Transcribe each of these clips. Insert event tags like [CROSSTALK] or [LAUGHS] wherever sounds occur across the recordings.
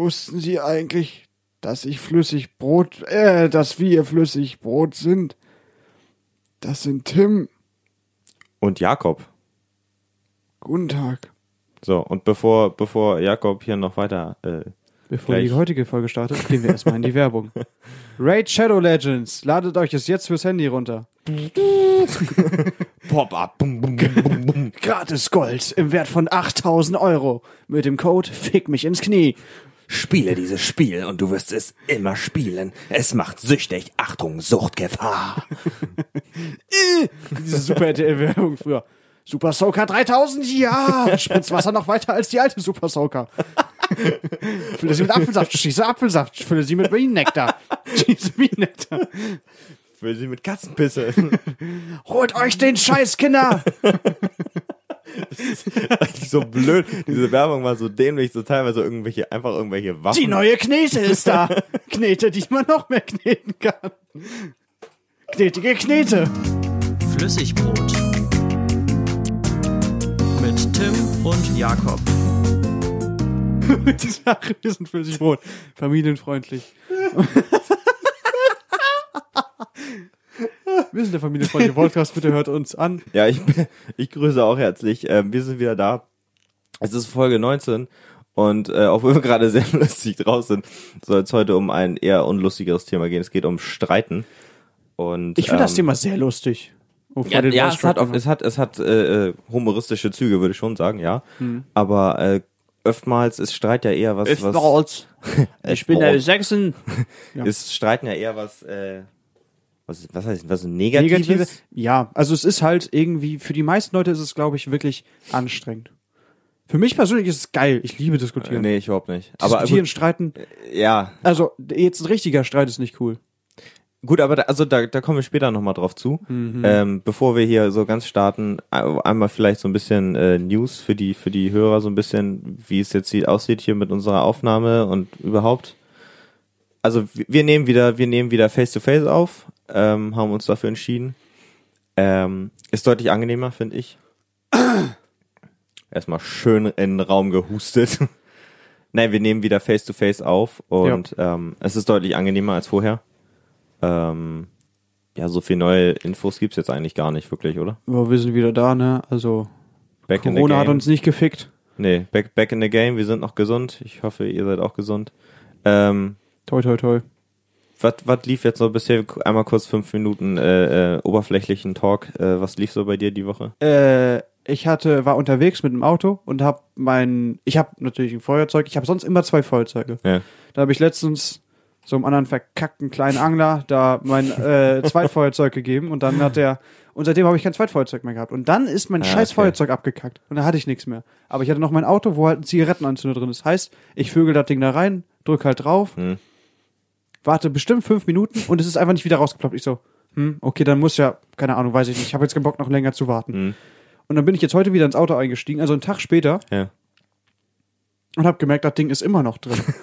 Wussten Sie eigentlich, dass ich flüssig Brot, äh, dass wir flüssig Brot sind? Das sind Tim. Und Jakob. Guten Tag. So, und bevor, bevor Jakob hier noch weiter, äh, Bevor Gleich. die heutige Folge startet, gehen wir erstmal in die Werbung. [LAUGHS] Raid Shadow Legends. Ladet euch es jetzt fürs Handy runter. [LAUGHS] Pop-up, bum, bum, bum, bum, bum. Gratis Gold im Wert von 8000 Euro. Mit dem Code Fick mich ins Knie. Spiele dieses Spiel und du wirst es immer spielen. Es macht süchtig. Achtung, Suchtgefahr. [LAUGHS] Diese Super RTL-Werbung früher. Super Soaker 3000, ja! Spritzt Wasser noch weiter als die alte Super Soaker. Fülle sie mit Apfelsaft, schieße Apfelsaft, fülle sie mit Bienennektar, schieße Bienennektar. Will sie mit Katzenpisse. Holt euch den Scheiß, Kinder! Eigentlich [LAUGHS] so blöd. Diese Werbung war so dämlich, so teilweise irgendwelche, einfach irgendwelche Waffen. Die neue Knete ist da. Knete, die man noch mehr kneten kann. Knetige Knete. Flüssigbrot. Mit Tim und Jakob. [LAUGHS] Die Sache, wir sind flüssig Brot. Familienfreundlich. [LAUGHS] Wir sind der familienfreundliche Podcast, bitte hört uns an. Ja, ich, ich grüße auch herzlich. Ähm, wir sind wieder da. Es ist Folge 19 und äh, auch wenn wir gerade sehr [LAUGHS] lustig draus sind, soll es heute um ein eher unlustigeres Thema gehen. Es geht um Streiten. Und, Ich finde das ähm, Thema sehr lustig. Oh, Ja, ja es hat, es hat, es hat äh, äh, humoristische Züge, würde ich schon sagen, ja. Aber äh, oftmals ist Streit ja eher was, was Stolz. [LAUGHS] Ich bin der. [LAUGHS] Ja. ist Streiten ja eher was, äh, was, was heißt, was Negatives? Negative. Ja, also es ist halt irgendwie, für die meisten Leute ist es, glaube ich, wirklich anstrengend. Für mich persönlich ist es geil. Ich liebe diskutieren. Nee, ich überhaupt nicht. Aber Diskutieren, gut, streiten. ja, Also, jetzt ein richtiger Streit ist nicht cool. Gut, aber da, also da, da kommen wir später nochmal drauf zu. Mhm. Ähm, bevor wir hier so ganz starten, ein- einmal vielleicht so ein bisschen äh, News für die für die Hörer, so ein bisschen, wie es jetzt sieht, aussieht hier mit unserer Aufnahme und überhaupt. Also wir nehmen wieder, wir nehmen wieder Face to Face auf, ähm, haben uns dafür entschieden. Ähm, ist deutlich angenehmer, finde ich. Erstmal schön in den Raum gehustet. [LAUGHS] Nein, wir nehmen wieder Face to Face auf und ähm, es ist deutlich angenehmer als vorher. Ähm, ja, so viel neue Infos gibt's jetzt eigentlich gar nicht wirklich, oder? Aber wir sind wieder da, ne? Also, Back Corona hat uns nicht gefickt. Nee, back, back in the game. Wir sind noch gesund. Ich hoffe, ihr seid auch gesund. Ähm, Toi, toi, toi. was, was lief jetzt so bisher? Einmal kurz fünf Minuten äh, äh, oberflächlichen Talk. Äh, was lief so bei dir die Woche? Äh, ich hatte, war unterwegs mit dem Auto und hab mein, ich habe natürlich ein Feuerzeug, ich habe sonst immer zwei Feuerzeuge. Ja. Da habe ich letztens so einem anderen verkackten kleinen Angler da mein äh, Zweitfeuerzeug [LAUGHS] gegeben und dann hat der, und seitdem habe ich kein Zweitfeuerzeug mehr gehabt. Und dann ist mein Ah, scheiß okay. Feuerzeug abgekackt und da hatte ich nichts mehr. Aber ich hatte noch mein Auto, wo halt ein Zigarettenanzünder drin ist. Heißt, ich vögel das Ding da rein, drück halt drauf, Hm. Warte bestimmt fünf Minuten und es ist einfach nicht wieder rausgeploppt. Ich so, hm, okay, dann muss ja, keine Ahnung, weiß ich nicht. Ich habe jetzt keinen Bock, noch länger zu warten. Hm. Und dann bin ich jetzt heute wieder ins Auto eingestiegen, also einen Tag später, Ja. und habe gemerkt, das Ding ist immer noch drin. [LAUGHS]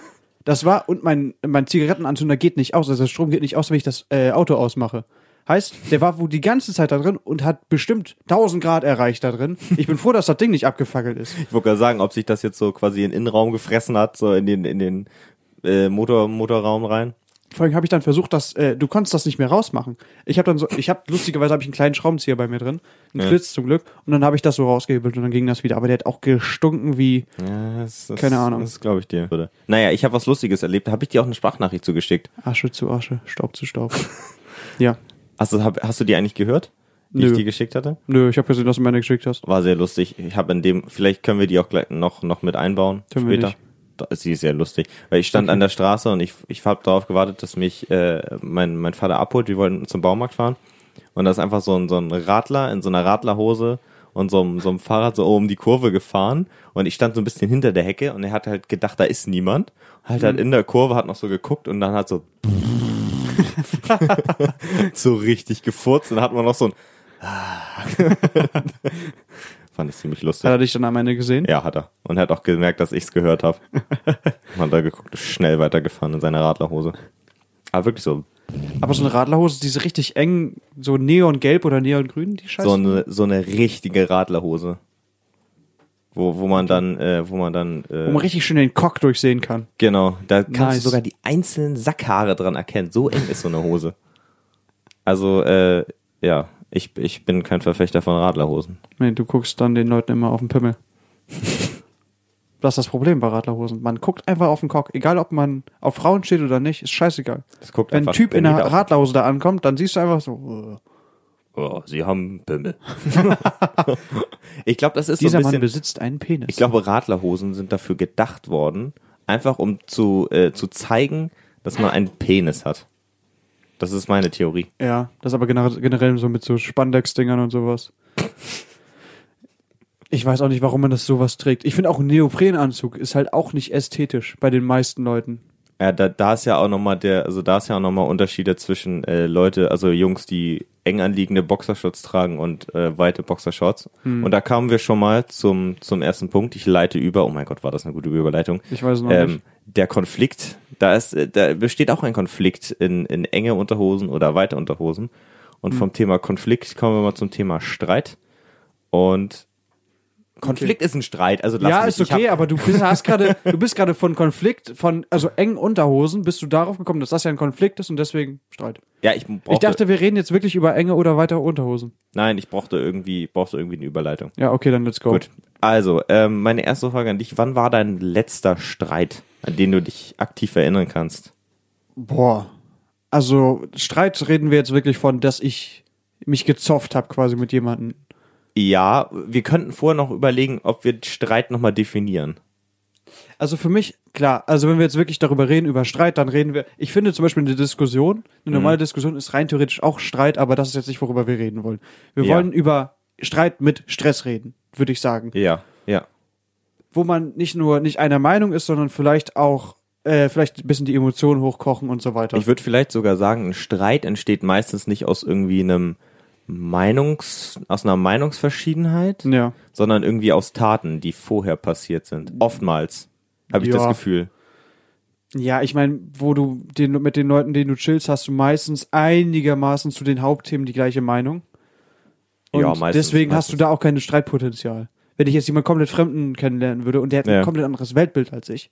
Das war, und mein, mein Zigarettenanzünder geht nicht aus, also der Strom geht nicht aus, wenn ich das äh, Auto ausmache. Heißt, der war wohl die ganze Zeit da drin und hat bestimmt 1000 Grad erreicht da drin. Ich bin froh, dass das Ding nicht abgefackelt ist. Ich wollte gerade sagen, ob sich das jetzt so quasi in den Innenraum gefressen hat, so in den, in den äh, Motor, Motorraum rein. Vor allem habe ich dann versucht, dass äh, du konntest das nicht mehr rausmachen. Ich habe dann so, ich habe lustigerweise habe ich einen kleinen Schraubenzieher bei mir drin, einen Ja. Schlitz zum Glück, und dann habe ich das so rausgehebelt und dann ging das wieder. Aber der hat auch gestunken wie Ja, das, das, Keine Ahnung. Das glaube ich dir. Würde. Naja, ich habe was Lustiges erlebt. Da habe ich dir auch eine Sprachnachricht zugeschickt. Asche zu Asche, Staub zu Staub. [LAUGHS] ja, Hast du, hab, hast du die eigentlich gehört, die Nö. ich dir geschickt hatte? nö, ich habe gesehen, dass du meine geschickt hast. War sehr lustig. Ich habe in dem, vielleicht können wir die auch gleich noch, noch mit einbauen Können wir später. Sie ist sehr lustig. Weil ich stand Okay. an der Straße und ich, ich habe darauf gewartet, dass mich äh, mein, mein Vater abholt. Wir wollten zum Baumarkt fahren. Und da ist einfach so ein, so ein Radler in so einer Radlerhose und so, einem- so einem Fahrrad so um die Kurve gefahren. Und ich stand so ein bisschen hinter der Hecke und er hat halt gedacht, da ist niemand. Halt Mhm. halt in der Kurve, hat noch so geguckt und dann hat so [LAUGHS] [LAUGHS] so richtig gefurzt und dann hat man noch so ein [LAUGHS] Fand ich ziemlich lustig. Hat er dich dann am Ende gesehen? Ja, hat er. Und hat auch gemerkt, dass ich es gehört habe. [LAUGHS] hat er geguckt, ist schnell weitergefahren in seiner Radlerhose. Aber wirklich so, Aber so eine Radlerhose, diese richtig eng, so neongelb oder neongrün, die Scheiße. so eine, so eine richtige Radlerhose. wo, wo man dann, äh, wo man dann, äh, Wo man richtig schön den Cock durchsehen kann. genau, da kannst Nice. du sogar die einzelnen Sackhaare dran erkennen. So eng ist so eine Hose. Also, äh, ja, ich, ich bin kein Verfechter von Radlerhosen. Nee, du guckst dann den Leuten immer auf den Pimmel. [LAUGHS] Das ist das Problem bei Radlerhosen. Man guckt einfach auf den Cock. Egal, ob man auf Frauen steht oder nicht, ist scheißegal. Wenn ein Typ in einer Radlerhose da ankommt, dann siehst du einfach so, äh, Oh, sie haben Pimmel. [LAUGHS] ich glaube, das ist so dieser ein Mann besitzt einen Penis. ich glaube, Radlerhosen sind dafür gedacht worden, einfach um zu, äh, zu zeigen, dass man einen Penis hat. Das ist meine Theorie. Ja, das aber generell so mit so Spandex-Dingern und sowas. Ich weiß auch nicht, warum man das sowas trägt. Ich finde auch ein Neoprenanzug ist halt auch nicht ästhetisch bei den meisten Leuten. Ja, da, da ist ja auch nochmal der, also da ist ja auch nochmal Unterschiede zwischen äh, Leute, also Jungs, die eng anliegende Boxershorts tragen und äh, weite Boxershorts. Hm. Und da kamen wir schon mal zum, zum ersten Punkt. Ich leite über. Oh mein Gott, war das eine gute Überleitung. Ich weiß noch Ähm, nicht. der Konflikt, da ist, äh, da besteht auch ein Konflikt in, in enge Unterhosen oder weite Unterhosen. Und Hm. vom Thema Konflikt kommen wir mal zum Thema Streit. Und Konflikt ist ein Streit, also lass Ja, mich. ist okay, aber du bist, hast gerade, du bist gerade von Konflikt, von, also engen Unterhosen, bist du darauf gekommen, dass das ja ein Konflikt ist und deswegen Streit. ja, ich brauchte, Ich dachte, wir reden jetzt wirklich über enge oder weitere Unterhosen. nein, ich brauchte irgendwie, brauchte irgendwie eine Überleitung. Ja, okay, dann let's go. Gut. Also, ähm, meine erste Frage an dich. Wann war dein letzter Streit, an den du dich aktiv erinnern kannst? Boah. Also, Streit reden wir jetzt wirklich von, dass ich mich gezofft habe quasi mit jemandem. Ja, wir könnten vorher noch überlegen, ob wir Streit nochmal definieren. Also für mich, klar, also wenn wir jetzt wirklich darüber reden, über Streit, dann reden wir, ich finde zum Beispiel eine Diskussion, eine normale Diskussion ist rein theoretisch auch Streit, aber das ist jetzt nicht, worüber wir reden wollen. Wir Ja. wollen über Streit mit Stress reden, würde ich sagen. Ja, ja. Wo man nicht nur nicht einer Meinung ist, sondern vielleicht auch, äh, vielleicht ein bisschen die Emotionen hochkochen und so weiter. Ich würde vielleicht sogar sagen, ein Streit entsteht meistens nicht aus irgendwie einem Meinungs, aus einer Meinungsverschiedenheit, ja. sondern irgendwie aus Taten, die vorher passiert sind. Oftmals habe ich Ja. das Gefühl. Ja, ich meine, wo du den, mit den Leuten, denen du chillst, hast du meistens einigermaßen zu den Hauptthemen die gleiche Meinung. Und Ja, meistens, deswegen hast du meistens. da auch kein Streitpotenzial. Wenn ich jetzt jemand komplett Fremden kennenlernen würde und der hat ein Ja. komplett anderes Weltbild als ich,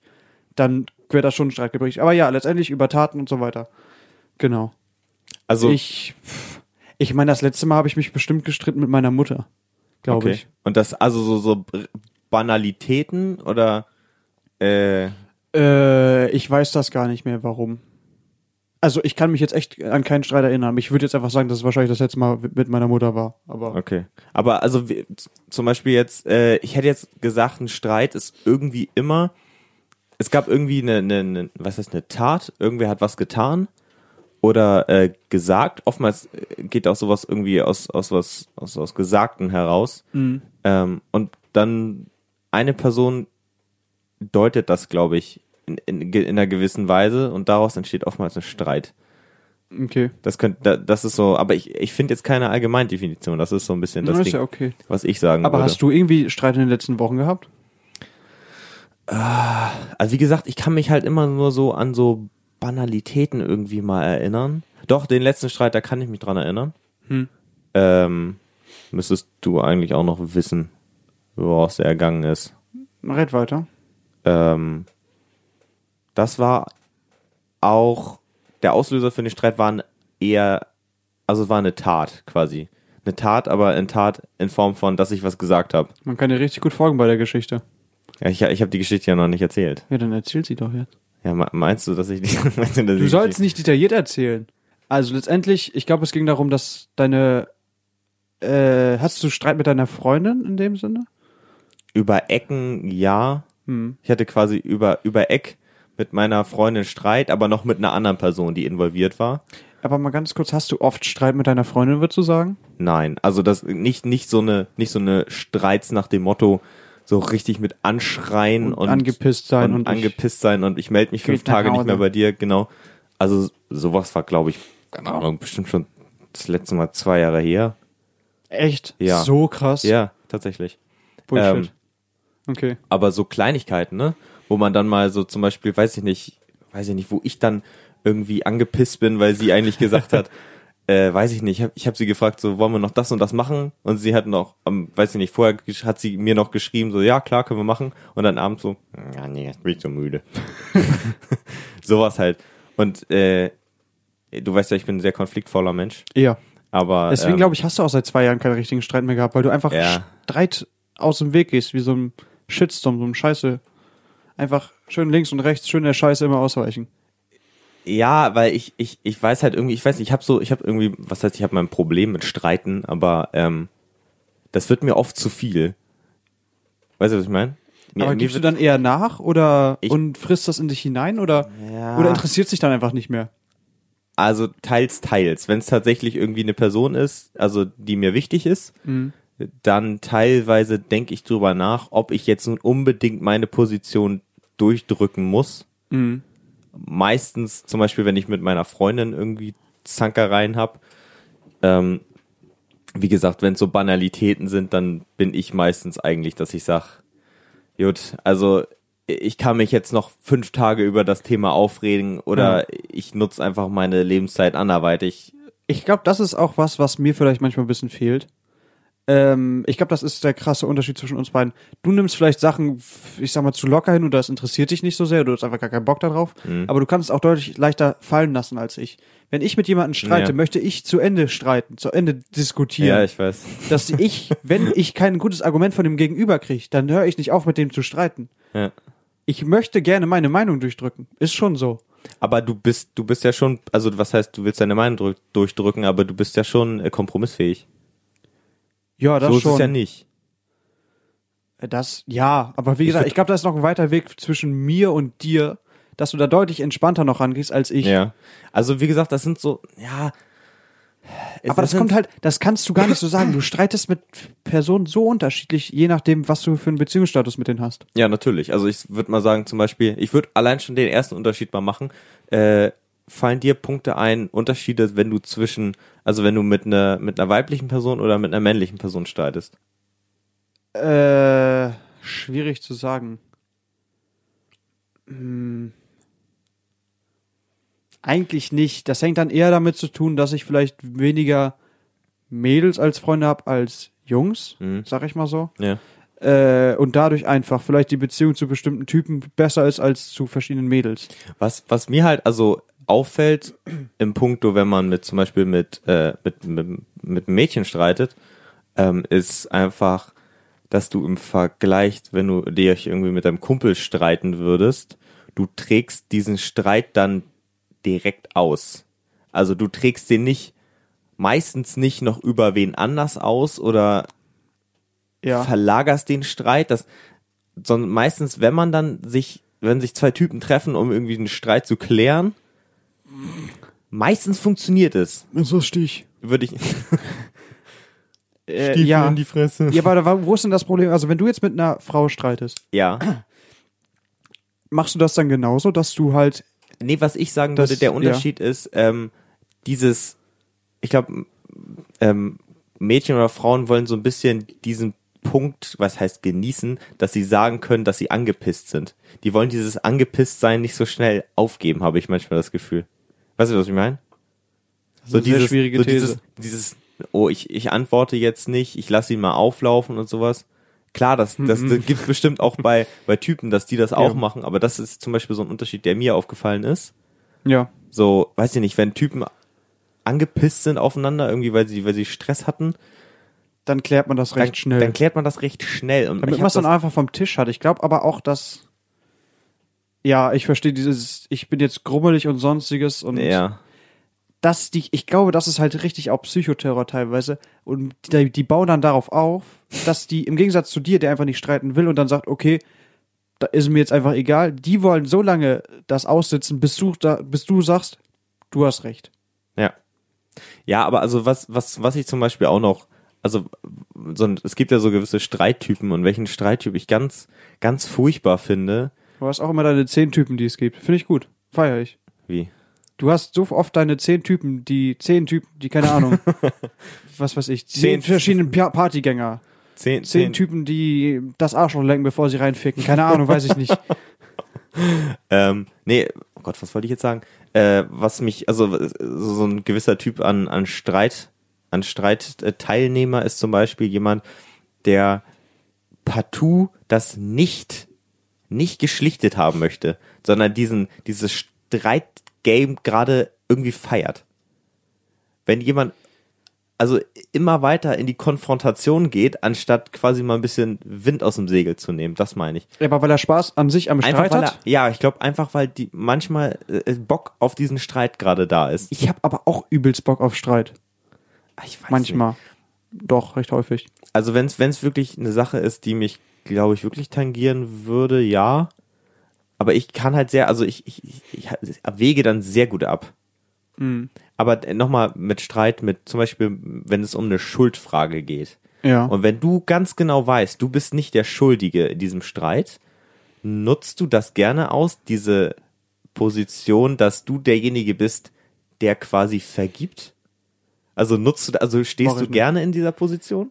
dann wäre das schon ein Streitgespräch. Aber ja, letztendlich über Taten und so weiter. Genau. Also, Ich, ich meine, das letzte Mal habe ich mich bestimmt gestritten mit meiner Mutter. Glaube okay. ich. Und das, also so, so Banalitäten oder, äh, Äh, ich weiß das gar nicht mehr, warum. Also ich kann mich jetzt echt an keinen Streit erinnern. Ich würde jetzt einfach sagen, dass es wahrscheinlich das letzte Mal mit meiner Mutter war. Aber Okay. Aber also wie- zum Beispiel jetzt, äh, ich hätte jetzt gesagt, ein Streit ist irgendwie immer, es gab irgendwie eine, eine, eine was heißt eine Tat, irgendwer hat was getan oder äh, gesagt. Oftmals äh, geht auch sowas irgendwie aus, aus was, aus, aus Gesagten heraus. Ähm, und dann eine Person deutet das, glaube ich, in, in, in einer gewissen Weise und daraus entsteht oftmals ein Streit. okay. Das könnte, da- das ist so, aber ich, ich finde jetzt keine Allgemeindefinition. Das ist so ein bisschen das Das Ding, ja okay. was ich sagen Aber würde. hast du irgendwie Streit in den letzten Wochen gehabt? also wie gesagt, ich kann mich halt immer nur so an so Banalitäten irgendwie mal erinnern. Doch, den letzten Streit, da kann ich mich dran erinnern. Hm. Ähm, müsstest du eigentlich auch noch wissen, woraus der ergangen ist. Red weiter. Ähm, das war auch, der Auslöser für den Streit waren eher, also es war eine Tat quasi. Eine Tat, aber eine Tat in Form von, dass ich was gesagt habe. Man kann dir richtig gut folgen bei der Geschichte. Ja, ich, ich habe die Geschichte ja noch nicht erzählt. Ja, dann erzähl sie doch jetzt. Ja, me- meinst du, dass ich die, [LAUGHS] meinst du, dass Du sollst nicht detailliert erzählen. Also letztendlich, ich glaube, es ging darum, dass deine äh, hast du Streit mit deiner Freundin in dem Sinne? über Ecken, ja. Hm. Ich hatte quasi über, über Eck mit meiner Freundin Streit, aber noch mit einer anderen Person, die involviert war. Aber mal ganz kurz, hast du oft Streit mit deiner Freundin, würdest du sagen? Nein, also das nicht nicht so eine nicht so eine Streits nach dem Motto so richtig mit anschreien Und und, angepisst sein und, und ich- angepisst sein und ich melde mich fünf Tage nicht mehr bei dir, genau. Also sowas war glaube ich keine Ahnung bestimmt schon das letzte Mal zwei Jahre her. Echt? Ja. So krass. Ja, tatsächlich. Bullshit. Ähm, okay. aber so Kleinigkeiten, ne? Wo man dann mal so zum Beispiel, weiß ich nicht, weiß ich nicht, wo ich dann irgendwie angepisst bin, weil sie eigentlich gesagt hat, [LAUGHS] äh, weiß ich nicht, ich habe ich hab sie gefragt, so wollen wir noch das und das machen? Und sie hat noch, ähm, weiß ich nicht, vorher hat sie mir noch geschrieben, so ja klar, können wir machen. Und dann abends so, ja nee, jetzt bin ich so müde. [LAUGHS] [LAUGHS] Sowas halt. Und äh, du weißt ja, ich bin ein sehr konfliktvoller Mensch, Ja. aber Deswegen ähm, glaube ich, hast du auch seit zwei Jahren keinen richtigen Streit mehr gehabt, weil du einfach Ja. Streit aus dem Weg gehst, wie so ein Shitstorm, so ein Scheiße. Einfach schön links und rechts, schön der Scheiße immer ausweichen. Ja, weil ich, ich, ich weiß halt irgendwie, ich weiß nicht, ich habe so, ich habe irgendwie, was heißt, ich habe mein Problem mit Streiten, aber ähm, das wird mir oft zu viel. Weißt du, was ich meine? Aber mir gibst du dann eher nach oder Ich- und frisst das in dich hinein oder, Ja. oder interessiert sich dann einfach nicht mehr? Also teils, teils. Wenn es tatsächlich irgendwie eine Person ist, also die mir wichtig ist, Mhm. dann teilweise denke ich drüber nach, ob ich jetzt nun unbedingt meine Position durchdrücken muss. Mhm. Meistens, zum Beispiel, wenn ich mit meiner Freundin irgendwie Zankereien hab. Ähm, wie gesagt, wenn es so Banalitäten sind, dann bin ich meistens eigentlich, dass ich sag, gut, also ich kann mich jetzt noch fünf Tage über das Thema aufregen oder ich nutze einfach meine Lebenszeit anderweitig. Ich glaube, das ist auch was, was mir vielleicht manchmal ein bisschen fehlt. Ähm, ich glaube, das ist der krasse Unterschied zwischen uns beiden. Du nimmst vielleicht Sachen, ich sag mal, zu locker hin oder das interessiert dich nicht so sehr, du hast einfach gar keinen Bock darauf. Mhm. Aber du kannst es auch deutlich leichter fallen lassen als ich. Wenn ich mit jemandem streite, Ja. möchte ich zu Ende streiten, zu Ende diskutieren. Ja, ich weiß. [LAUGHS] dass ich, wenn ich kein gutes Argument von dem Gegenüber kriege, dann höre ich nicht auf, mit dem zu streiten. Ja. Ich möchte gerne meine Meinung durchdrücken. Ist schon so. Aber du bist, du bist ja schon, also was heißt, du willst deine Meinung drück- durchdrücken, aber du bist ja schon äh, kompromissfähig. Ja, das so ist schon. es ja nicht. Das, ja, aber wie Ich gesagt, würd- ich glaube, da ist noch ein weiter Weg zwischen mir und dir, dass du da deutlich entspannter noch rangehst als ich. Ja. Also wie gesagt, das sind so, ja. Aber das kommt halt, das kannst du gar nicht so sagen. Du [LAUGHS] streitest mit Personen so unterschiedlich, je nachdem, was du für einen Beziehungsstatus mit denen hast. Ja, natürlich. Also ich würde mal sagen, zum Beispiel, ich würde allein schon den ersten Unterschied mal machen. Äh, fallen dir Punkte ein, Unterschiede, wenn du zwischen, also wenn du mit einer mit einer weiblichen Person oder mit einer männlichen Person streitest? Äh, schwierig zu sagen. Hm. Eigentlich nicht. Das hängt dann eher damit zu tun, dass ich vielleicht weniger Mädels als Freunde habe als Jungs, Mhm. sag ich mal so. Ja. Äh, und dadurch einfach vielleicht die Beziehung zu bestimmten Typen besser ist als zu verschiedenen Mädels. Was, was mir halt also auffällt im Punkto, wenn man mit zum Beispiel mit, äh, mit, mit, mit Mädchen streitet, ähm, ist einfach, dass du im Vergleich, wenn du dich irgendwie mit deinem Kumpel streiten würdest, du trägst diesen Streit dann direkt aus. Also du trägst den nicht, meistens nicht noch über wen anders aus oder Ja. verlagerst den Streit, das, sondern meistens, wenn man dann sich, wenn sich zwei Typen treffen, um irgendwie einen Streit zu klären, meistens funktioniert es. So Stich. Würde ich. [LAUGHS] Äh, ja. die Fresse. ja, aber da wo ist denn das Problem? Also, wenn du jetzt mit einer Frau streitest, Ja. machst du das dann genauso, dass du halt Nee, was ich sagen Das- würde, der ja. Unterschied ist, ähm, dieses, ich glaube, ähm, Mädchen oder Frauen wollen so ein bisschen diesen Punkt, was heißt genießen, dass sie sagen können, dass sie angepisst sind. Die wollen dieses angepisst sein nicht so schnell aufgeben, habe ich manchmal das Gefühl. Weißt du, was ich meine? So dieses, schwierige so These. dieses, dieses, oh, ich, ich antworte jetzt nicht, ich lasse ihn mal auflaufen und sowas. Klar, das, das, das gibt's bestimmt auch bei, [LAUGHS] bei Typen, dass die das auch Mhm. Ja. machen, aber das ist zum Beispiel so ein Unterschied, der mir aufgefallen ist. ja. So, weiß ich nicht, wenn Typen angepisst sind aufeinander, irgendwie, weil sie, weil sie Stress hatten, Dann klärt man das recht dann, schnell. dann klärt man das recht schnell. Und Damit ich man es dann einfach vom Tisch hat. Ich glaube aber auch, dass. Ja, ich verstehe dieses, ich bin jetzt grummelig und sonstiges und ja, das, die, ich glaube, das ist halt richtig auch Psychoterror teilweise. Und die, die bauen dann darauf auf, dass die im Gegensatz zu dir, der einfach nicht streiten will und dann sagt, okay, da ist mir jetzt einfach egal, die wollen so lange das aussitzen, bis du, da, bis du sagst, du hast recht. ja. Ja, aber also was, was, was ich zum Beispiel auch noch, also so, es gibt ja so gewisse Streittypen und welchen Streittyp ich ganz, ganz furchtbar finde, Du hast auch immer deine zehn Typen, die es gibt. Finde ich gut. Feier ich. wie? Du hast so oft deine zehn Typen, die zehn Typen, die keine Ahnung, [LAUGHS] was weiß ich, zehn Zehn- verschiedene Pa- Partygänger, Zehn, zehn Typen, die das Arschloch lenken, bevor sie reinficken. Keine Ahnung, weiß ich nicht. [LAUGHS] Ähm, nee, Gott, was wollte ich jetzt sagen? Äh, was mich, also so ein gewisser Typ an, an Streit, an Streitteilnehmer ist zum Beispiel jemand, der partout das nicht, nicht geschlichtet haben möchte, sondern diesen, dieses Streitgame gerade irgendwie feiert. Wenn jemand also immer weiter in die Konfrontation geht, anstatt quasi mal ein bisschen Wind aus dem Segel zu nehmen. Das meine ich. Aber weil er Spaß an sich am Einfach Streit weil er, hat. ja, ich glaube einfach, weil die manchmal äh, Bock auf diesen Streit gerade da ist. Ich habe aber auch übelst Bock auf Streit. Ah, Ich weiß Manchmal. Doch, recht häufig. Also wenn es wirklich eine Sache ist, die mich, glaube ich, wirklich tangieren würde, ja. Aber ich kann halt sehr, also ich, ich, ich, ich wege dann sehr gut ab. Mhm. Aber nochmal mit Streit, mit zum Beispiel, wenn es um eine Schuldfrage geht. Ja. Und wenn du ganz genau weißt, du bist nicht der Schuldige in diesem Streit, nutzt du das gerne aus, diese Position, dass du derjenige bist, der quasi vergibt? Also nutzt du, also stehst du gerne in dieser Position?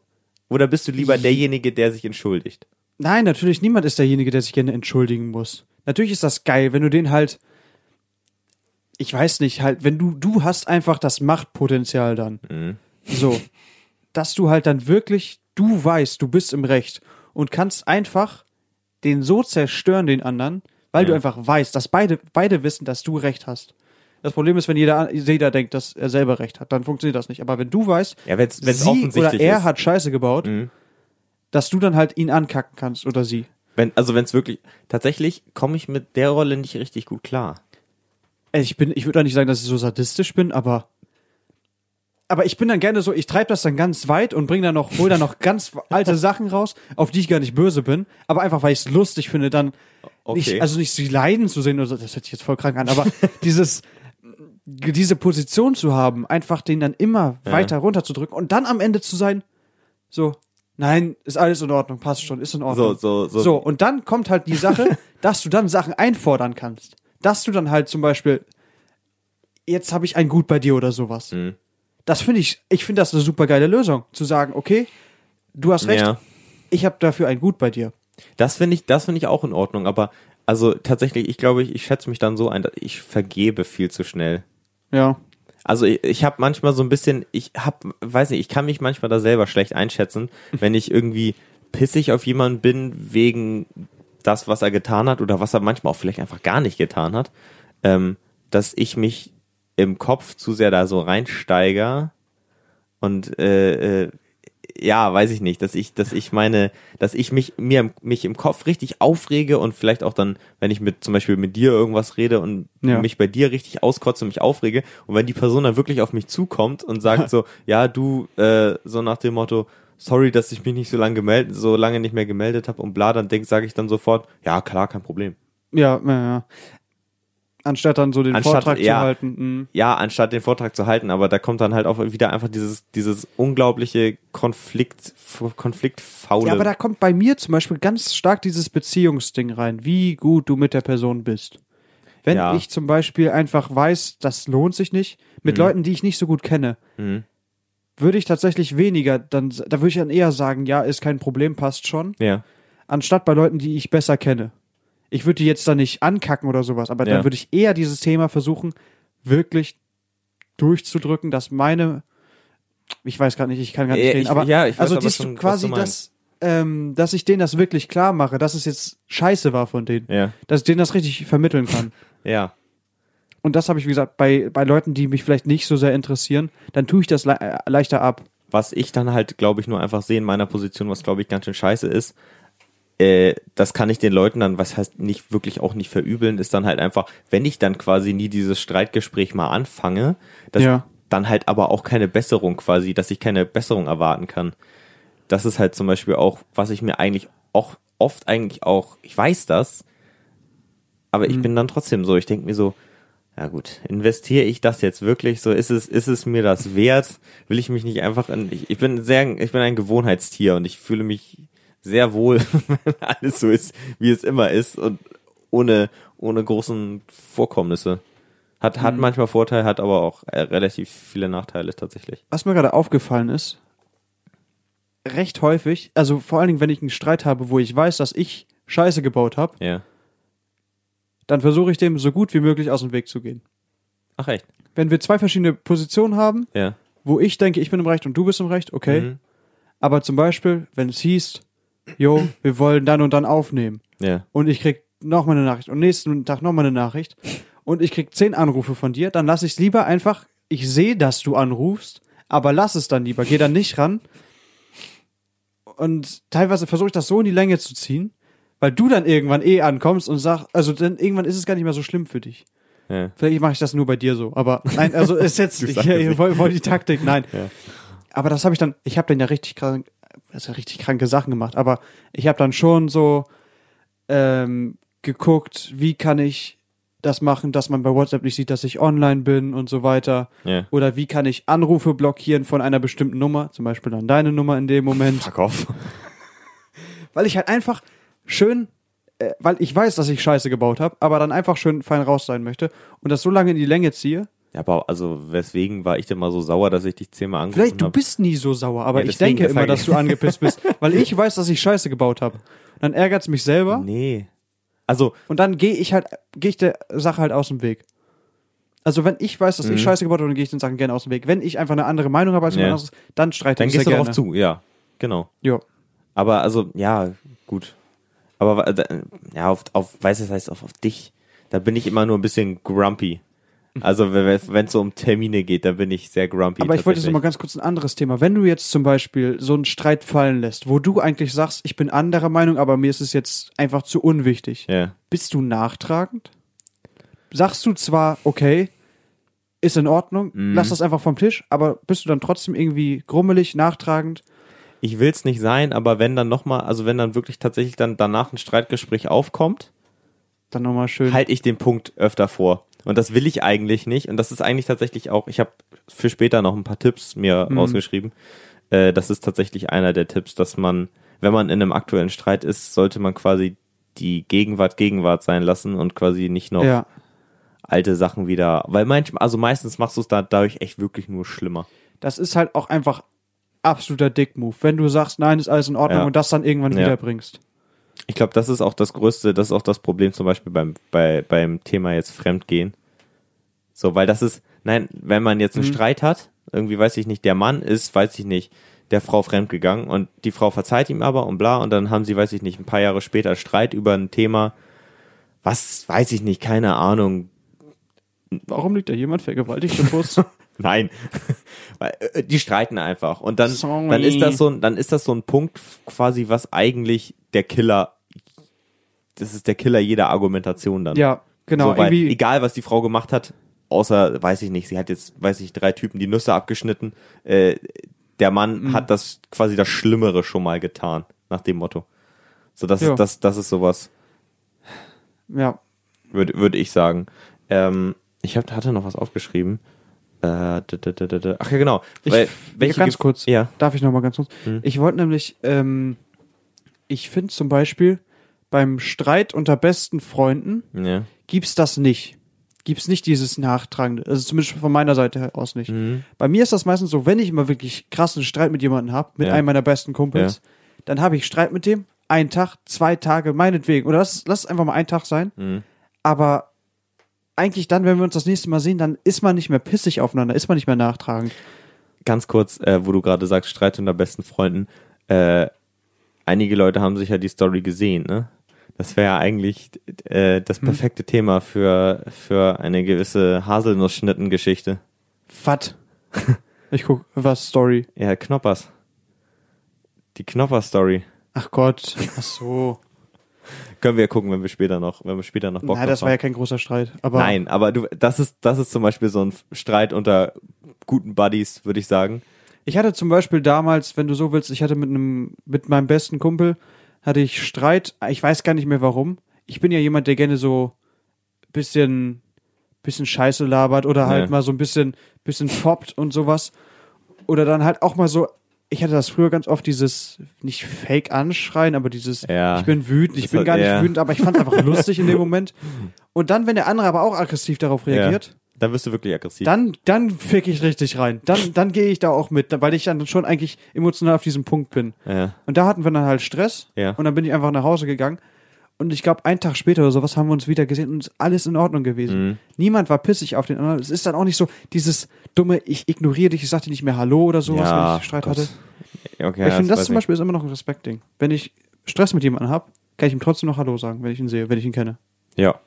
Oder bist du lieber derjenige, der sich entschuldigt? Nein, natürlich niemand ist derjenige, der sich gerne entschuldigen muss. Natürlich ist das geil, wenn du den halt, ich weiß nicht, halt, wenn du, du hast einfach das Machtpotenzial dann. Mhm. So. Dass du halt dann wirklich, du weißt, du bist im Recht und kannst einfach den so zerstören, den anderen, weil du Ja. einfach weißt, dass beide, beide wissen, dass du Recht hast. Das Problem ist, wenn jeder, jeder denkt, dass er selber Recht hat, dann funktioniert das nicht. Aber wenn du weißt, Ja, wenn es sie oder er ist. hat Scheiße gebaut, Mhm. Dass du dann halt ihn ankacken kannst oder sie. Wenn, also wenn es wirklich, tatsächlich komme ich mit der Rolle nicht richtig gut klar. Ich bin, ich würde auch nicht sagen, dass ich so sadistisch bin, aber aber ich bin dann gerne so, ich treibe das dann ganz weit und bringe dann noch, hol dann noch [LAUGHS] ganz alte Sachen raus, auf die ich gar nicht böse bin, aber einfach weil ich es lustig finde, dann Okay. nicht, also nicht sie leiden zu sehen oder so, das hört sich jetzt voll krank an, aber [LAUGHS] dieses diese Position zu haben, einfach den dann immer Ja. weiter runterzudrücken und dann am Ende zu sein, so, nein, ist alles in Ordnung, passt schon, ist in Ordnung. So, so, so. So, und dann kommt halt die Sache, [LAUGHS] dass du dann Sachen einfordern kannst. Dass du dann halt zum Beispiel, jetzt habe ich ein Gut bei dir oder sowas. Mhm. Das finde ich, ich finde das eine super geile Lösung. Zu sagen, okay, du hast recht, Ja. ich habe dafür ein Gut bei dir. Das finde ich, das finde ich auch in Ordnung, aber also tatsächlich, ich glaube, ich, ich schätze mich dann so ein, dass ich vergebe viel zu schnell. Ja. Also ich, ich habe manchmal so ein bisschen, ich hab, weiß nicht, ich kann mich manchmal da selber schlecht einschätzen, [LAUGHS] wenn ich irgendwie pissig auf jemanden bin wegen das, was er getan hat oder was er manchmal auch vielleicht einfach gar nicht getan hat, ähm, dass ich mich im Kopf zu sehr da so reinsteiger und äh, äh, ja, weiß ich nicht, dass ich, dass ich meine, dass ich mich mir im- mich im Kopf richtig aufrege und vielleicht auch dann, wenn ich mit zum Beispiel mit dir irgendwas rede und Ja. mich bei dir richtig auskotze und mich aufrege und wenn die Person dann wirklich auf mich zukommt und sagt [LAUGHS] so, ja du, äh, so nach dem Motto, sorry, dass ich mich nicht so lange gemeldet, so lange nicht mehr gemeldet habe und bla, dann denk, sage ich dann sofort, ja klar, kein Problem. Ja, ja, ja. Anstatt dann so den Anstatt- Vortrag ja. zu halten. mm. Ja, anstatt den Vortrag zu halten, aber da kommt dann halt auch wieder einfach dieses, dieses unglaubliche Konflikt, Konfliktfaule. Ja, aber da kommt bei mir zum Beispiel ganz stark dieses Beziehungsding rein, wie gut du mit der Person bist. Wenn Ja. ich zum Beispiel einfach weiß, das lohnt sich nicht, mit Leuten, die ich nicht so gut kenne, Mhm. würde ich tatsächlich weniger, dann, da würde ich dann eher sagen, ja, ist kein Problem, passt schon, ja. anstatt bei Leuten, die ich besser kenne. Ich würde die jetzt da nicht ankacken oder sowas, aber Ja. dann würde ich eher dieses Thema versuchen, wirklich durchzudrücken, dass meine, ich weiß gar nicht, ich kann gar nicht Äh, reden, ich- aber, ja, ich weiß also aber dies schon, quasi, du dass, ähm, dass ich denen das wirklich klar mache, dass es jetzt scheiße war von denen, Ja. dass ich denen das richtig vermitteln kann. [LAUGHS] Ja. Und das habe ich, wie gesagt, bei, bei Leuten, die mich vielleicht nicht so sehr interessieren, dann tue ich das le äh, leichter ab. Was ich dann halt, glaube ich, nur einfach sehe in meiner Position, was glaube ich ganz schön scheiße ist, äh, das kann ich den Leuten dann, was heißt nicht wirklich auch nicht verübeln, ist dann halt einfach, wenn ich dann quasi nie dieses Streitgespräch mal anfange, dass Ja. dann halt aber auch keine Besserung quasi, dass ich keine Besserung erwarten kann. Das ist halt zum Beispiel auch, was ich mir eigentlich auch oft eigentlich auch, ich weiß das, aber ich bin dann trotzdem so, ich denke mir so, ja gut, investiere ich das jetzt wirklich so? Ist es, ist es mir das wert? Will ich mich nicht einfach in, ich, ich bin sehr, ich bin ein Gewohnheitstier und ich fühle mich sehr wohl, [LAUGHS] wenn alles so ist, wie es immer ist und ohne, ohne großen Vorkommnisse. Hat, hat manchmal Vorteile, hat aber auch äh, relativ viele Nachteile tatsächlich. Was mir gerade aufgefallen ist, recht häufig, also vor allen Dingen, wenn ich einen Streit habe, wo ich weiß, dass ich Scheiße gebaut habe, Ja. dann versuche ich dem so gut wie möglich aus dem Weg zu gehen. Ach echt? Wenn wir zwei verschiedene Positionen haben, Ja. wo ich denke, ich bin im Recht und du bist im Recht, okay. Mhm. Aber zum Beispiel, wenn es hieß, jo, wir wollen dann und dann aufnehmen Ja. und ich krieg noch mal eine Nachricht und nächsten Tag noch mal eine Nachricht und ich krieg zehn Anrufe von dir, dann lass ich es lieber einfach, ich sehe, dass du anrufst, aber lass es dann lieber, geh dann nicht ran. Und teilweise versuche ich das so in die Länge zu ziehen, weil du dann irgendwann eh ankommst und sagst, also dann irgendwann ist es gar nicht mehr so schlimm für dich. Ja. Vielleicht mache ich das nur bei dir so, aber [LAUGHS] nein, also ist jetzt ich, voll, voll die Taktik, nein. Ja. Aber das habe ich dann, ich habe dann ja richtig krank, also richtig kranke Sachen gemacht, aber ich habe dann schon so ähm, geguckt, wie kann ich das machen, dass man bei WhatsApp nicht sieht, dass ich online bin und so weiter. Ja. Oder wie kann ich Anrufe blockieren von einer bestimmten Nummer, zum Beispiel dann deine Nummer in dem Moment. Fuck off. [LAUGHS] Weil ich halt einfach schön, äh, weil ich weiß, dass ich Scheiße gebaut habe, aber dann einfach schön fein raus sein möchte und das so lange in die Länge ziehe. Ja, aber also weswegen war ich denn mal so sauer, dass ich dich zehnmal angerufen Vielleicht, du hab? bist nie so sauer, aber Ja, ich denke das immer, ich. dass du [LAUGHS] angepisst bist, weil ich weiß, dass ich Scheiße gebaut habe. Dann ärgert's mich selber Nee. Also, und dann gehe ich halt, gehe ich der Sache halt aus dem Weg. Also wenn ich weiß, dass ich Mhm. Scheiße gebaut habe, dann gehe ich den Sachen gerne aus dem Weg. Wenn ich einfach eine andere Meinung habe als jemand Ja. anderes, dann streite dann ich sehr gehst du darauf zu, ja. Genau. Ja. Aber also, ja, gut. Aber da- ja, auf, auf weiß es heißt auf, auf dich, da bin ich immer nur ein bisschen grumpy. Also wenn es so um Termine geht, da bin ich sehr grumpy. Aber ich wollte jetzt noch mal ganz kurz ein anderes Thema. Wenn du jetzt zum Beispiel so einen Streit fallen lässt, wo du eigentlich sagst, ich bin anderer Meinung, aber mir ist es jetzt einfach zu unwichtig, Ja. bist du nachtragend? Sagst du zwar, okay, ist in Ordnung, Mhm. lass das einfach vom Tisch, aber bist du dann trotzdem irgendwie grummelig, nachtragend? Ich will es nicht sein, aber wenn dann nochmal, also wenn dann wirklich tatsächlich dann danach ein Streitgespräch aufkommt, Dann nochmal schön. halte ich den Punkt öfter vor. Und das will ich eigentlich nicht. Und das ist eigentlich tatsächlich auch, ich habe für später noch ein paar Tipps mir Mhm. rausgeschrieben. Äh, das ist tatsächlich einer der Tipps, dass man, wenn man in einem aktuellen Streit ist, sollte man quasi die Gegenwart Gegenwart sein lassen und quasi nicht noch ja. alte Sachen wieder, weil manchmal, also meistens machst du es da dadurch echt wirklich nur schlimmer. Das ist halt auch einfach absoluter Dick-Move. Wenn du sagst, nein, ist alles in Ordnung Ja. und das dann irgendwann Ja. wiederbringst. Ich glaube, das ist auch das größte, das ist auch das Problem zum Beispiel beim, bei, beim Thema jetzt Fremdgehen. So, weil das ist, nein, wenn man jetzt einen Mhm. Streit hat, irgendwie weiß ich nicht, der Mann ist, weiß ich nicht, der Frau fremdgegangen und die Frau verzeiht ihm aber und bla und dann haben sie, weiß ich nicht, ein paar Jahre später Streit über ein Thema, was weiß ich nicht, keine Ahnung, Warum liegt da jemand vergewaltigt im Bus? [LAUGHS] Nein. [LAUGHS] Weil, äh, die streiten einfach. Und dann, Sorry. dann ist das so ein, dann ist das so ein Punkt quasi, was eigentlich der Killer, das ist der Killer jeder Argumentation dann. ja, genau. so, weil, egal was die Frau gemacht hat, außer, weiß ich nicht, sie hat jetzt, weiß ich, drei Typen die Nüsse abgeschnitten, äh, der Mann Mhm. hat das quasi das Schlimmere schon mal getan, nach dem Motto. So, das Ja. ist, das, das ist sowas, ja. würde, würde ich sagen. Ähm, ich hab, hatte noch was aufgeschrieben. Äh, da, da, da. Ach ja, genau. Ich, Weil, welche ganz kurz. Ja. Darf ich noch mal ganz kurz? Hm. Ich wollte nämlich, ähm, ich finde zum Beispiel beim Streit unter besten Freunden Ja. gibt's das nicht. Gibt's nicht dieses Nachtragende. Also zumindest von meiner Seite aus nicht. Mhm. Bei mir ist das meistens so, wenn ich immer wirklich krassen Streit mit jemandem habe, mit Ja. einem meiner besten Kumpels, dann habe ich Streit mit dem, einen Tag, zwei Tage, meinetwegen. Oder lass, lass es einfach mal ein Tag sein. Mhm. Aber eigentlich dann, wenn wir uns das nächste Mal sehen, dann ist man nicht mehr pissig aufeinander, ist man nicht mehr nachtragend. Ganz kurz, äh, wo du gerade sagst, Streit unter besten Freunden. Äh, einige Leute haben sicher die Story gesehen, ne? Das wäre ja eigentlich äh, das Hm. perfekte Thema für, für eine gewisse Haselnussschnitten-Geschichte. Was? ich guck, was Story. Ja, Knoppers. Die Knopper-Story. Ach Gott. Ach so. Können wir gucken, wenn wir später noch, wenn wir später noch Bock Nein, drauf das war ja haben. kein großer Streit. Aber Nein, aber du, das ist, das ist zum Beispiel so ein Streit unter guten Buddies, würde ich sagen. Ich hatte zum Beispiel damals, wenn du so willst, ich hatte mit einem, mit meinem besten Kumpel, hatte ich Streit. Ich weiß gar nicht mehr warum. Ich bin ja jemand, der gerne so bisschen, bisschen Scheiße labert oder halt Ja. mal so ein bisschen, bisschen foppt und sowas. Oder dann halt auch mal so, ich hatte das früher ganz oft dieses, nicht fake anschreien, aber dieses, Ja. ich bin wütend, ich bin gar nicht ja. wütend, aber ich fand es einfach [LAUGHS] lustig in dem Moment. Und dann, wenn der andere aber auch aggressiv darauf reagiert, Ja. Dann wirst du wirklich aggressiv. dann, dann fick ich richtig rein. Dann, dann gehe ich da auch mit, weil ich dann schon eigentlich emotional auf diesem Punkt bin. ja. Und da hatten wir dann halt Stress. Ja. Und dann bin ich einfach nach Hause gegangen. Und ich glaube, einen Tag später oder sowas haben wir uns wieder gesehen und ist alles in Ordnung gewesen. Mhm. Niemand war pissig auf den anderen. Es ist dann auch nicht so dieses dumme, ich ignoriere dich, ich sag dir nicht mehr Hallo oder sowas, wenn ich Streit Gott. hatte. Okay, ich finde, das zum ich. Beispiel ist immer noch ein Respektding. Wenn ich Stress mit jemandem habe, kann ich ihm trotzdem noch Hallo sagen, wenn ich ihn sehe, wenn ich ihn kenne. Ja.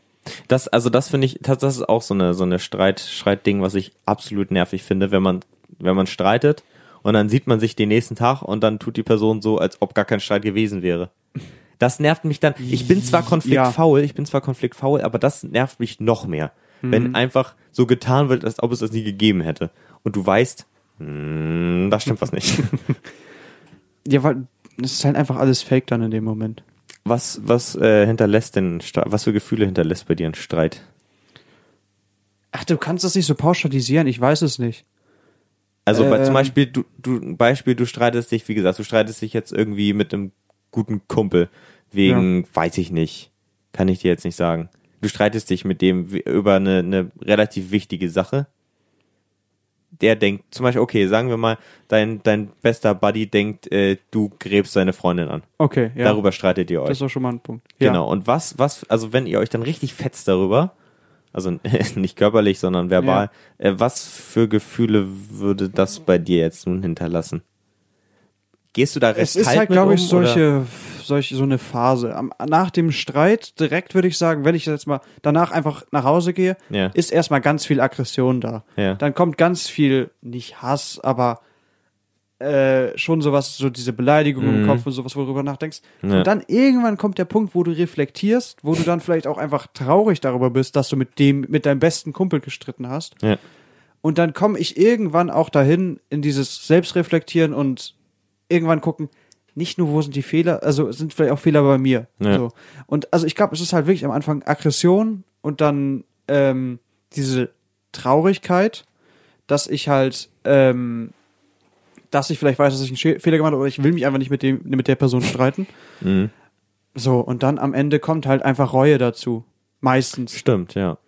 Das, also das finde ich, das, das ist auch so eine, so eine Streit, Streitding, was ich absolut nervig finde, wenn man, wenn man streitet und dann sieht man sich den nächsten Tag und dann tut die Person so, als ob gar kein Streit gewesen wäre. Das nervt mich dann. Ich bin zwar konfliktfaul, ich bin zwar konfliktfaul, aber das nervt mich noch mehr. Wenn einfach so getan wird, als ob es das nie gegeben hätte. Und du weißt, hm, da stimmt was nicht. [LAUGHS] Ja, weil es ist halt einfach alles fake dann in dem Moment. Was, was äh, hinterlässt denn, was für Gefühle hinterlässt bei dir ein Streit? Ach, du kannst das nicht so pauschalisieren, ich weiß es nicht. Also bei, zum Ähm. Beispiel, du, du, Beispiel, du streitest dich, wie gesagt, du streitest dich jetzt irgendwie mit einem guten Kumpel wegen, weiß ich nicht, kann ich dir jetzt nicht sagen. Du streitest dich mit dem über eine, eine relativ wichtige Sache. Der denkt, zum Beispiel, okay, sagen wir mal, dein, dein bester Buddy denkt, äh, du gräbst seine Freundin an. Okay, ja. Darüber streitet ihr euch. Das ist doch schon mal ein Punkt. Ja. Genau. Und was, was, also wenn ihr euch dann richtig fetzt darüber, also [LAUGHS] nicht körperlich, sondern verbal, äh, was für Gefühle würde das bei dir jetzt nun hinterlassen? Gehst du da recht Es ist halt, glaube ich, um, oder? Solche, solche, so eine Phase. Am, nach dem Streit, direkt würde ich sagen, wenn ich jetzt mal danach einfach nach Hause gehe, Ja. ist erstmal ganz viel Aggression da. Ja. Dann kommt ganz viel, nicht Hass, aber äh, schon sowas, so diese Beleidigung im Kopf und sowas, wo du drüber nachdenkst. Mhm. Ja. Und dann irgendwann kommt der Punkt, wo du reflektierst, wo du dann vielleicht auch einfach traurig darüber bist, dass du mit dem, mit deinem besten Kumpel gestritten hast. Ja. Und dann komme ich irgendwann auch dahin in dieses Selbstreflektieren und irgendwann gucken, nicht nur, wo sind die Fehler, also sind vielleicht auch Fehler bei mir. Ja. So. Und also ich glaube, es ist halt wirklich am Anfang Aggression und dann ähm, diese Traurigkeit, dass ich halt, ähm, dass ich vielleicht weiß, dass ich einen Fehler gemacht habe, oder ich will mich einfach nicht mit dem, mit der Person streiten. Mhm. So, und dann am Ende kommt halt einfach Reue dazu. Meistens. Stimmt, ja.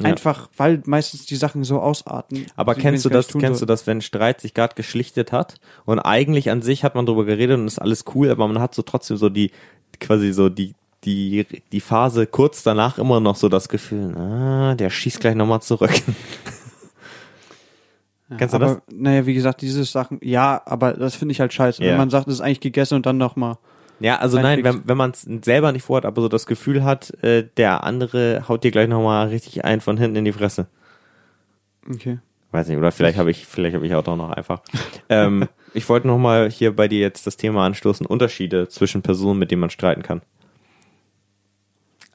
Ja. Einfach, weil meistens die Sachen so ausarten. Aber kennst du das, kennst soll. du das, wenn Streit sich gerade geschlichtet hat und eigentlich an sich hat man drüber geredet und ist alles cool, aber man hat so trotzdem so die, quasi so die, die, die Phase kurz danach immer noch so das Gefühl, ah, der schießt gleich nochmal zurück. [LAUGHS] Kennst du das? aber, Naja, wie gesagt, diese Sachen, ja, aber das finde ich halt scheiße. Ja. Wenn man sagt, es ist eigentlich gegessen und dann nochmal. Ja, also nein, wenn, wenn man es selber nicht vorhat, aber so das Gefühl hat, äh, der andere haut dir gleich nochmal richtig ein von hinten in die Fresse. Okay. Weiß nicht, oder vielleicht habe ich, vielleicht habe ich auch doch noch einfach. [LAUGHS] ähm, ich wollte nochmal hier bei dir jetzt das Thema anstoßen, Unterschiede zwischen Personen, mit denen man streiten kann.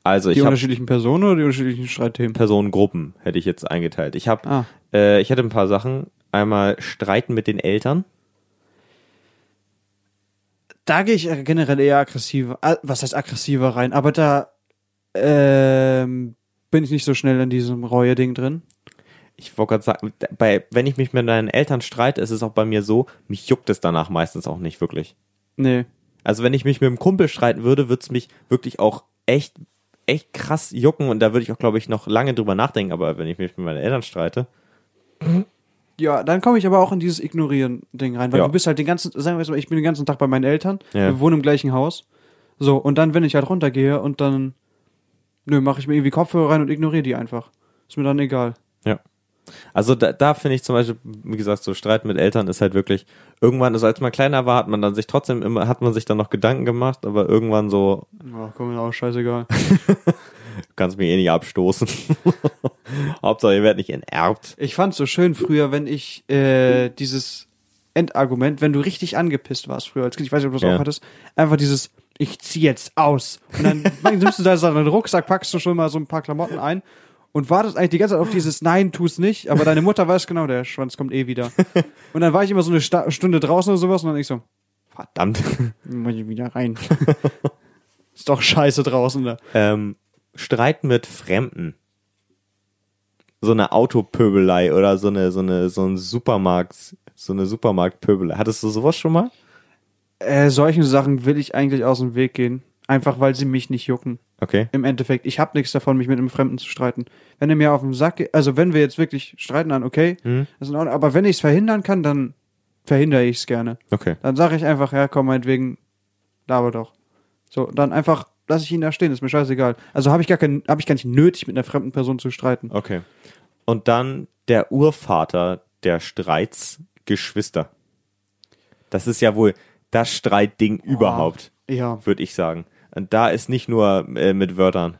Also Die ich unterschiedlichen Personen oder die unterschiedlichen Streitthemen? Personengruppen, hätte ich jetzt eingeteilt. Ich habe, Ah. äh, ich hätte ein paar Sachen. Einmal Streiten mit den Eltern. Da gehe ich generell eher aggressiver, was heißt aggressiver rein, aber da ähm, bin ich nicht so schnell in diesem Reue-Ding drin. Ich wollte gerade sagen, bei, wenn ich mich mit meinen Eltern streite, ist es auch bei mir so, mich juckt es danach meistens auch nicht wirklich. Nee. Also wenn ich mich mit einem Kumpel streiten würde, würde es mich wirklich auch echt, echt krass jucken und da würde ich auch, glaube ich, noch lange drüber nachdenken. Aber wenn ich mich mit meinen Eltern streite, Ja, dann komme ich aber auch in dieses Ignorieren-Ding rein, weil Ja. du bist halt den ganzen, sagen wir jetzt mal, ich bin den ganzen Tag bei meinen Eltern, Ja. wir wohnen im gleichen Haus. So, und dann, wenn ich halt runtergehe und dann, nö, mache ich mir irgendwie Kopfhörer rein und ignoriere die einfach. Ist mir dann egal. ja. Also da, da finde ich zum Beispiel, wie gesagt, so Streit mit Eltern ist halt wirklich, irgendwann, also als man kleiner war, hat man dann sich trotzdem immer, hat man sich dann noch Gedanken gemacht, aber irgendwann so, Oh, komm mir auch scheißegal. [LAUGHS] du kannst mich eh nicht abstoßen. [LAUGHS] Hauptsache, ihr werdet nicht enterbt. Ich fand's so schön früher, wenn ich äh, dieses Endargument, wenn du richtig angepisst warst früher als Kind, ich weiß nicht, ob du das Ja. auch hattest, einfach dieses, ich zieh jetzt aus. Und dann [LAUGHS] nimmst du da so einen Rucksack, packst du schon mal so ein paar Klamotten ein und wartest eigentlich die ganze Zeit auf dieses Nein, tu's nicht, aber deine Mutter weiß genau, der Schwanz kommt eh wieder. [LAUGHS] Und dann war ich immer so eine Sta Stunde draußen oder sowas und dann ich so, Verdammt. muss ich wieder rein. Ist doch scheiße draußen da. ähm, Streit mit Fremden. So eine Autopöbelei oder so eine, so eine, so ein Supermarkt, so eine Supermarktpöbelei. Hattest du sowas schon mal? Äh, solchen Sachen will ich eigentlich aus dem Weg gehen. Einfach weil sie mich nicht jucken. Okay. Im Endeffekt, ich habe nichts davon, mich mit einem Fremden zu streiten. Wenn er mir auf den Sack geht, also wenn wir jetzt wirklich streiten, dann okay, Mhm. Ordnung. aber wenn ich es verhindern kann, dann verhindere ich es gerne. Okay. Dann sage ich einfach, ja komm, meinetwegen, laber doch. So, dann einfach lasse ich ihn da stehen, ist mir scheißegal. Also habe ich gar kein, habe ich gar nicht nötig, mit einer fremden Person zu streiten. Okay. Und dann der Urvater der Streits, Geschwister. Das ist ja wohl das Streitding überhaupt, Ja. würde ich sagen. Und da ist nicht nur äh, mit Wörtern.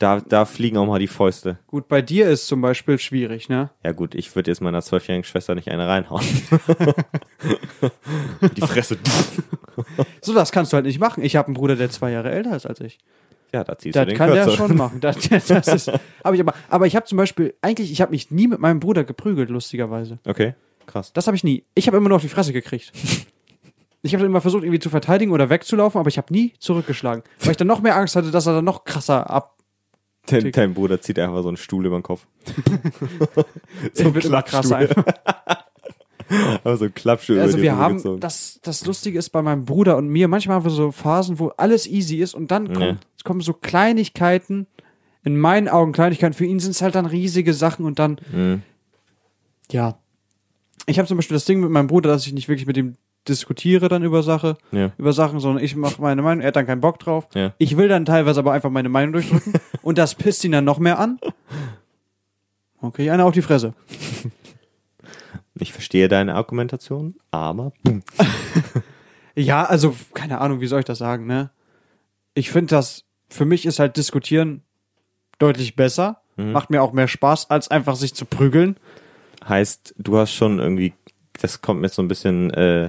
Da, da fliegen auch mal die Fäuste. Gut, bei dir ist zum Beispiel schwierig, ne? Ja gut, ich würde jetzt meiner zwölfjährigen Schwester nicht eine reinhauen. [LAUGHS] die Fresse. [LAUGHS] So, das kannst du halt nicht machen. Ich habe einen Bruder, der zwei Jahre älter ist als ich. Ja, da ziehst Das du den kann der Kürzer. schon machen. Das, [LAUGHS] das ist, hab ich aber, aber ich habe zum Beispiel, eigentlich, ich habe mich nie mit meinem Bruder geprügelt, lustigerweise. Okay, krass. Das habe ich nie. Ich habe immer nur auf die Fresse gekriegt. Ich habe immer versucht, irgendwie zu verteidigen oder wegzulaufen, aber ich habe nie zurückgeschlagen. Weil ich dann noch mehr Angst hatte, dass er dann noch krasser ab. Dein, dein Bruder zieht einfach so einen Stuhl über den Kopf. [LAUGHS] So wird immer krasser einfach. [LAUGHS] Aber so ein Klappstuhl Also wir haben, gezogen. das, das Lustige ist bei meinem Bruder und mir, manchmal haben wir so Phasen, wo alles easy ist und dann kommen, kommen so Kleinigkeiten, in meinen Augen Kleinigkeiten, für ihn sind es halt dann riesige Sachen und dann, Mhm. ja. Ich habe zum Beispiel das Ding mit meinem Bruder, dass ich nicht wirklich mit ihm diskutiere dann über Sache, Ja. über Sachen, sondern ich mache meine Meinung, er hat dann keinen Bock drauf. Ja. Ich will dann teilweise aber einfach meine Meinung durchdrücken [LAUGHS] und das pisst ihn dann noch mehr an. Okay, einer auf die Fresse. [LAUGHS] Ich verstehe deine Argumentation, aber [LAUGHS] Ja, also, keine Ahnung, wie soll ich das sagen, ne? Ich finde das, für mich ist halt diskutieren deutlich besser. Macht mir auch mehr Spaß, als einfach sich zu prügeln. heißt, du hast schon irgendwie, das kommt mir so ein bisschen, äh,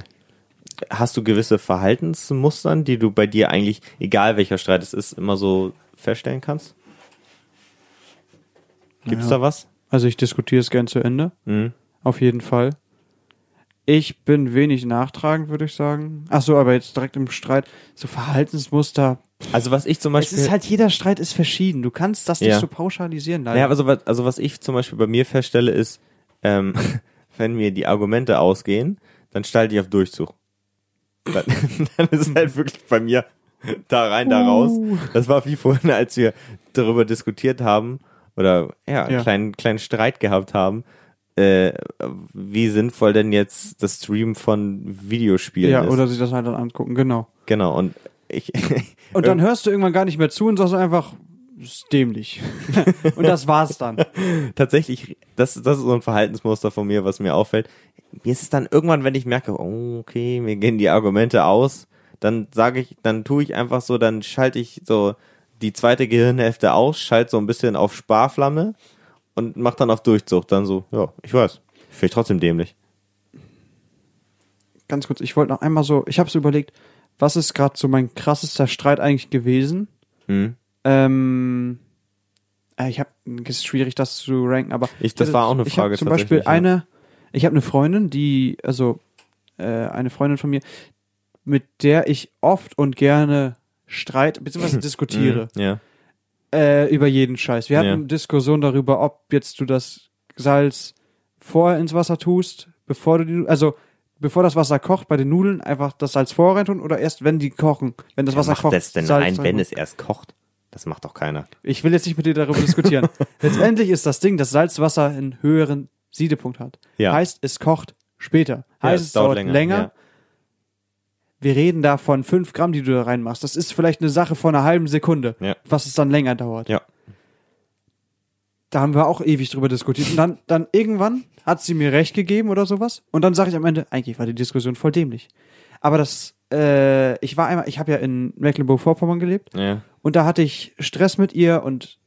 hast du gewisse Verhaltensmustern, die du bei dir eigentlich, egal welcher Streit es ist, immer so feststellen kannst? Gibt's Ja. da was? Also ich diskutiere es gern zu Ende. Mhm. Auf jeden Fall. Ich bin wenig nachtragend, würde ich sagen. Ach so, aber jetzt direkt im Streit. So Verhaltensmuster. Also was ich zum Es Beispiel, ist halt, jeder Streit ist verschieden. Du kannst das nicht Ja. so pauschalisieren. Leider. naja, also was, also was ich zum Beispiel bei mir feststelle ist, ähm, [LAUGHS] wenn mir die Argumente ausgehen, dann stalte ich auf Durchzug. Dann, [LAUGHS] dann ist es halt wirklich bei mir da rein, da raus. Das war wie vorhin, als wir darüber diskutiert haben oder ja, einen Ja. kleinen, kleinen Streit gehabt haben, äh, wie sinnvoll denn jetzt das Stream von Videospielen ja, ist. oder sich das halt dann angucken, genau. genau, und ich Und dann [LAUGHS] hörst du irgendwann gar nicht mehr zu und sagst einfach, ist dämlich. [LAUGHS] und das war's dann. [LAUGHS] tatsächlich, das, das ist so ein Verhaltensmuster von mir, was mir auffällt. Mir ist es dann irgendwann, wenn ich merke, oh, okay, mir gehen die Argumente aus, dann sage ich, dann tue ich einfach so, dann schalte ich so die zweite Gehirnhälfte aus, schalte so ein bisschen auf Sparflamme und mach dann auf Durchzug. Dann so, ja, ich weiß, finde ich trotzdem dämlich. Ganz kurz, ich wollte noch einmal so, ich habe so überlegt, was ist gerade so mein krassester Streit eigentlich gewesen? Hm. Ähm, äh, ich habe, es ist schwierig, das zu ranken, aber Ich- das war auch eine ich Frage hab zum Beispiel tatsächlich, ja. eine, ich habe eine Freundin, die, also äh, eine Freundin von mir, mit der ich oft und gerne streite bzw. [LAUGHS] diskutiere Mhm, Ja. äh, über jeden Scheiß. Wir hatten Ja. eine Diskussion darüber, ob jetzt du das Salz vorher ins Wasser tust, bevor du die, also bevor das Wasser kocht bei den Nudeln, einfach das Salz vorher rein tun oder erst wenn die kochen, wenn das Wasser macht kocht. das denn Salz rein, wenn es erst kocht? Das macht doch keiner. Ich will jetzt nicht mit dir darüber [LAUGHS] diskutieren. Letztendlich ist das Ding, dass Salzwasser einen höheren Siedepunkt hat. Ja. Heißt, es kocht später. Ja, Heißt, es dauert länger. ja. Wir reden da von fünf Gramm, die du da reinmachst. Das ist vielleicht eine Sache von einer halben Sekunde, Ja. was es dann länger dauert. Ja. Da haben wir auch ewig drüber diskutiert. Und dann, dann irgendwann hat sie mir recht gegeben oder sowas. Und dann sage ich am Ende, eigentlich war die Diskussion voll dämlich. Aber das, äh, ich war einmal, ich habe ja in Mecklenburg-Vorpommern gelebt Ja. und da hatte ich Stress mit ihr und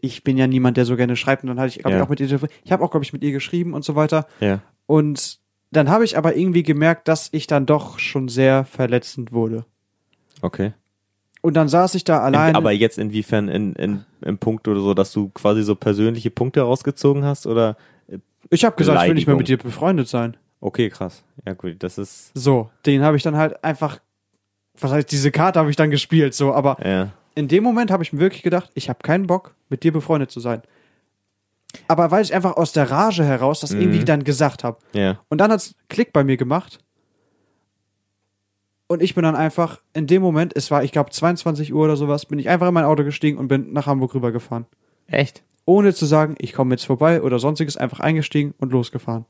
ich bin ja niemand, der so gerne schreibt. Und dann hatte ich, glaube Ja. ich, auch mit ihr, ich habe auch, glaube ich, mit ihr geschrieben und so weiter. Ja. Und dann habe ich aber irgendwie gemerkt, dass ich dann doch schon sehr verletzend wurde. Okay. Und dann saß ich da In, alleine. aber jetzt inwiefern in, in, im Punkt oder so, dass du quasi so persönliche Punkte rausgezogen hast oder? ich habe gesagt, ich will nicht mehr mit dir befreundet sein. Okay, krass. Ja gut, das ist, So, den habe ich dann halt einfach, was heißt, diese Karte habe ich dann gespielt, so, aber ja. in dem Moment habe ich mir wirklich gedacht, ich habe keinen Bock, mit dir befreundet zu sein. Aber weil ich einfach aus der Rage heraus das Mhm. irgendwie dann gesagt habe. Ja. Und dann hat's Klick bei mir gemacht. Und ich bin dann einfach, in dem Moment, es war, ich glaube, 22 Uhr oder sowas, bin ich einfach in mein Auto gestiegen und bin nach Hamburg rübergefahren. Echt? Ohne zu sagen, ich komme jetzt vorbei oder sonstiges, einfach eingestiegen und losgefahren.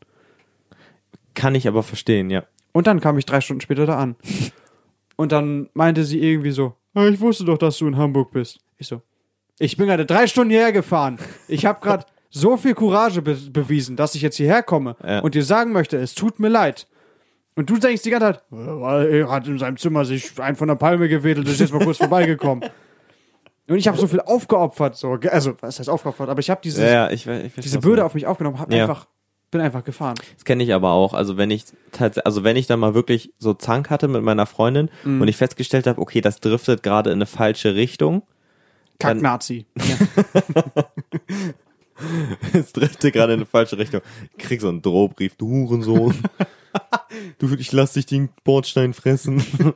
Kann ich aber verstehen, ja. Und dann kam ich drei Stunden später da an. Und dann meinte sie irgendwie so, "Ah, ich wusste doch, dass du in Hamburg bist. Ich so, ich bin gerade drei Stunden hierher gefahren. Ich habe gerade [LAUGHS] so viel Courage be bewiesen, dass ich jetzt hierher komme Ja. und dir sagen möchte, es tut mir leid. Und du denkst die ganze Zeit, "Äh, er hat in seinem Zimmer sich einen von der Palme gewedelt und ist jetzt mal kurz vorbeigekommen. [LAUGHS] Und ich habe so viel aufgeopfert, so, also was heißt aufgeopfert, aber ich habe dieses, Ja, ich, ich diese Bürde auf mich aufgenommen, hab Ja. einfach, bin einfach gefahren. Das kenne ich aber auch. Also wenn ich also wenn ich dann mal wirklich so Zank hatte mit meiner Freundin Mhm. und ich festgestellt habe, okay, das driftet gerade in eine falsche Richtung, Dann- Kack-Nazi. [LAUGHS] es driftet gerade in eine falsche Richtung, ich krieg so einen Drohbrief, du Hurensohn. Du, ich lass dich den Bordstein fressen. [LAUGHS]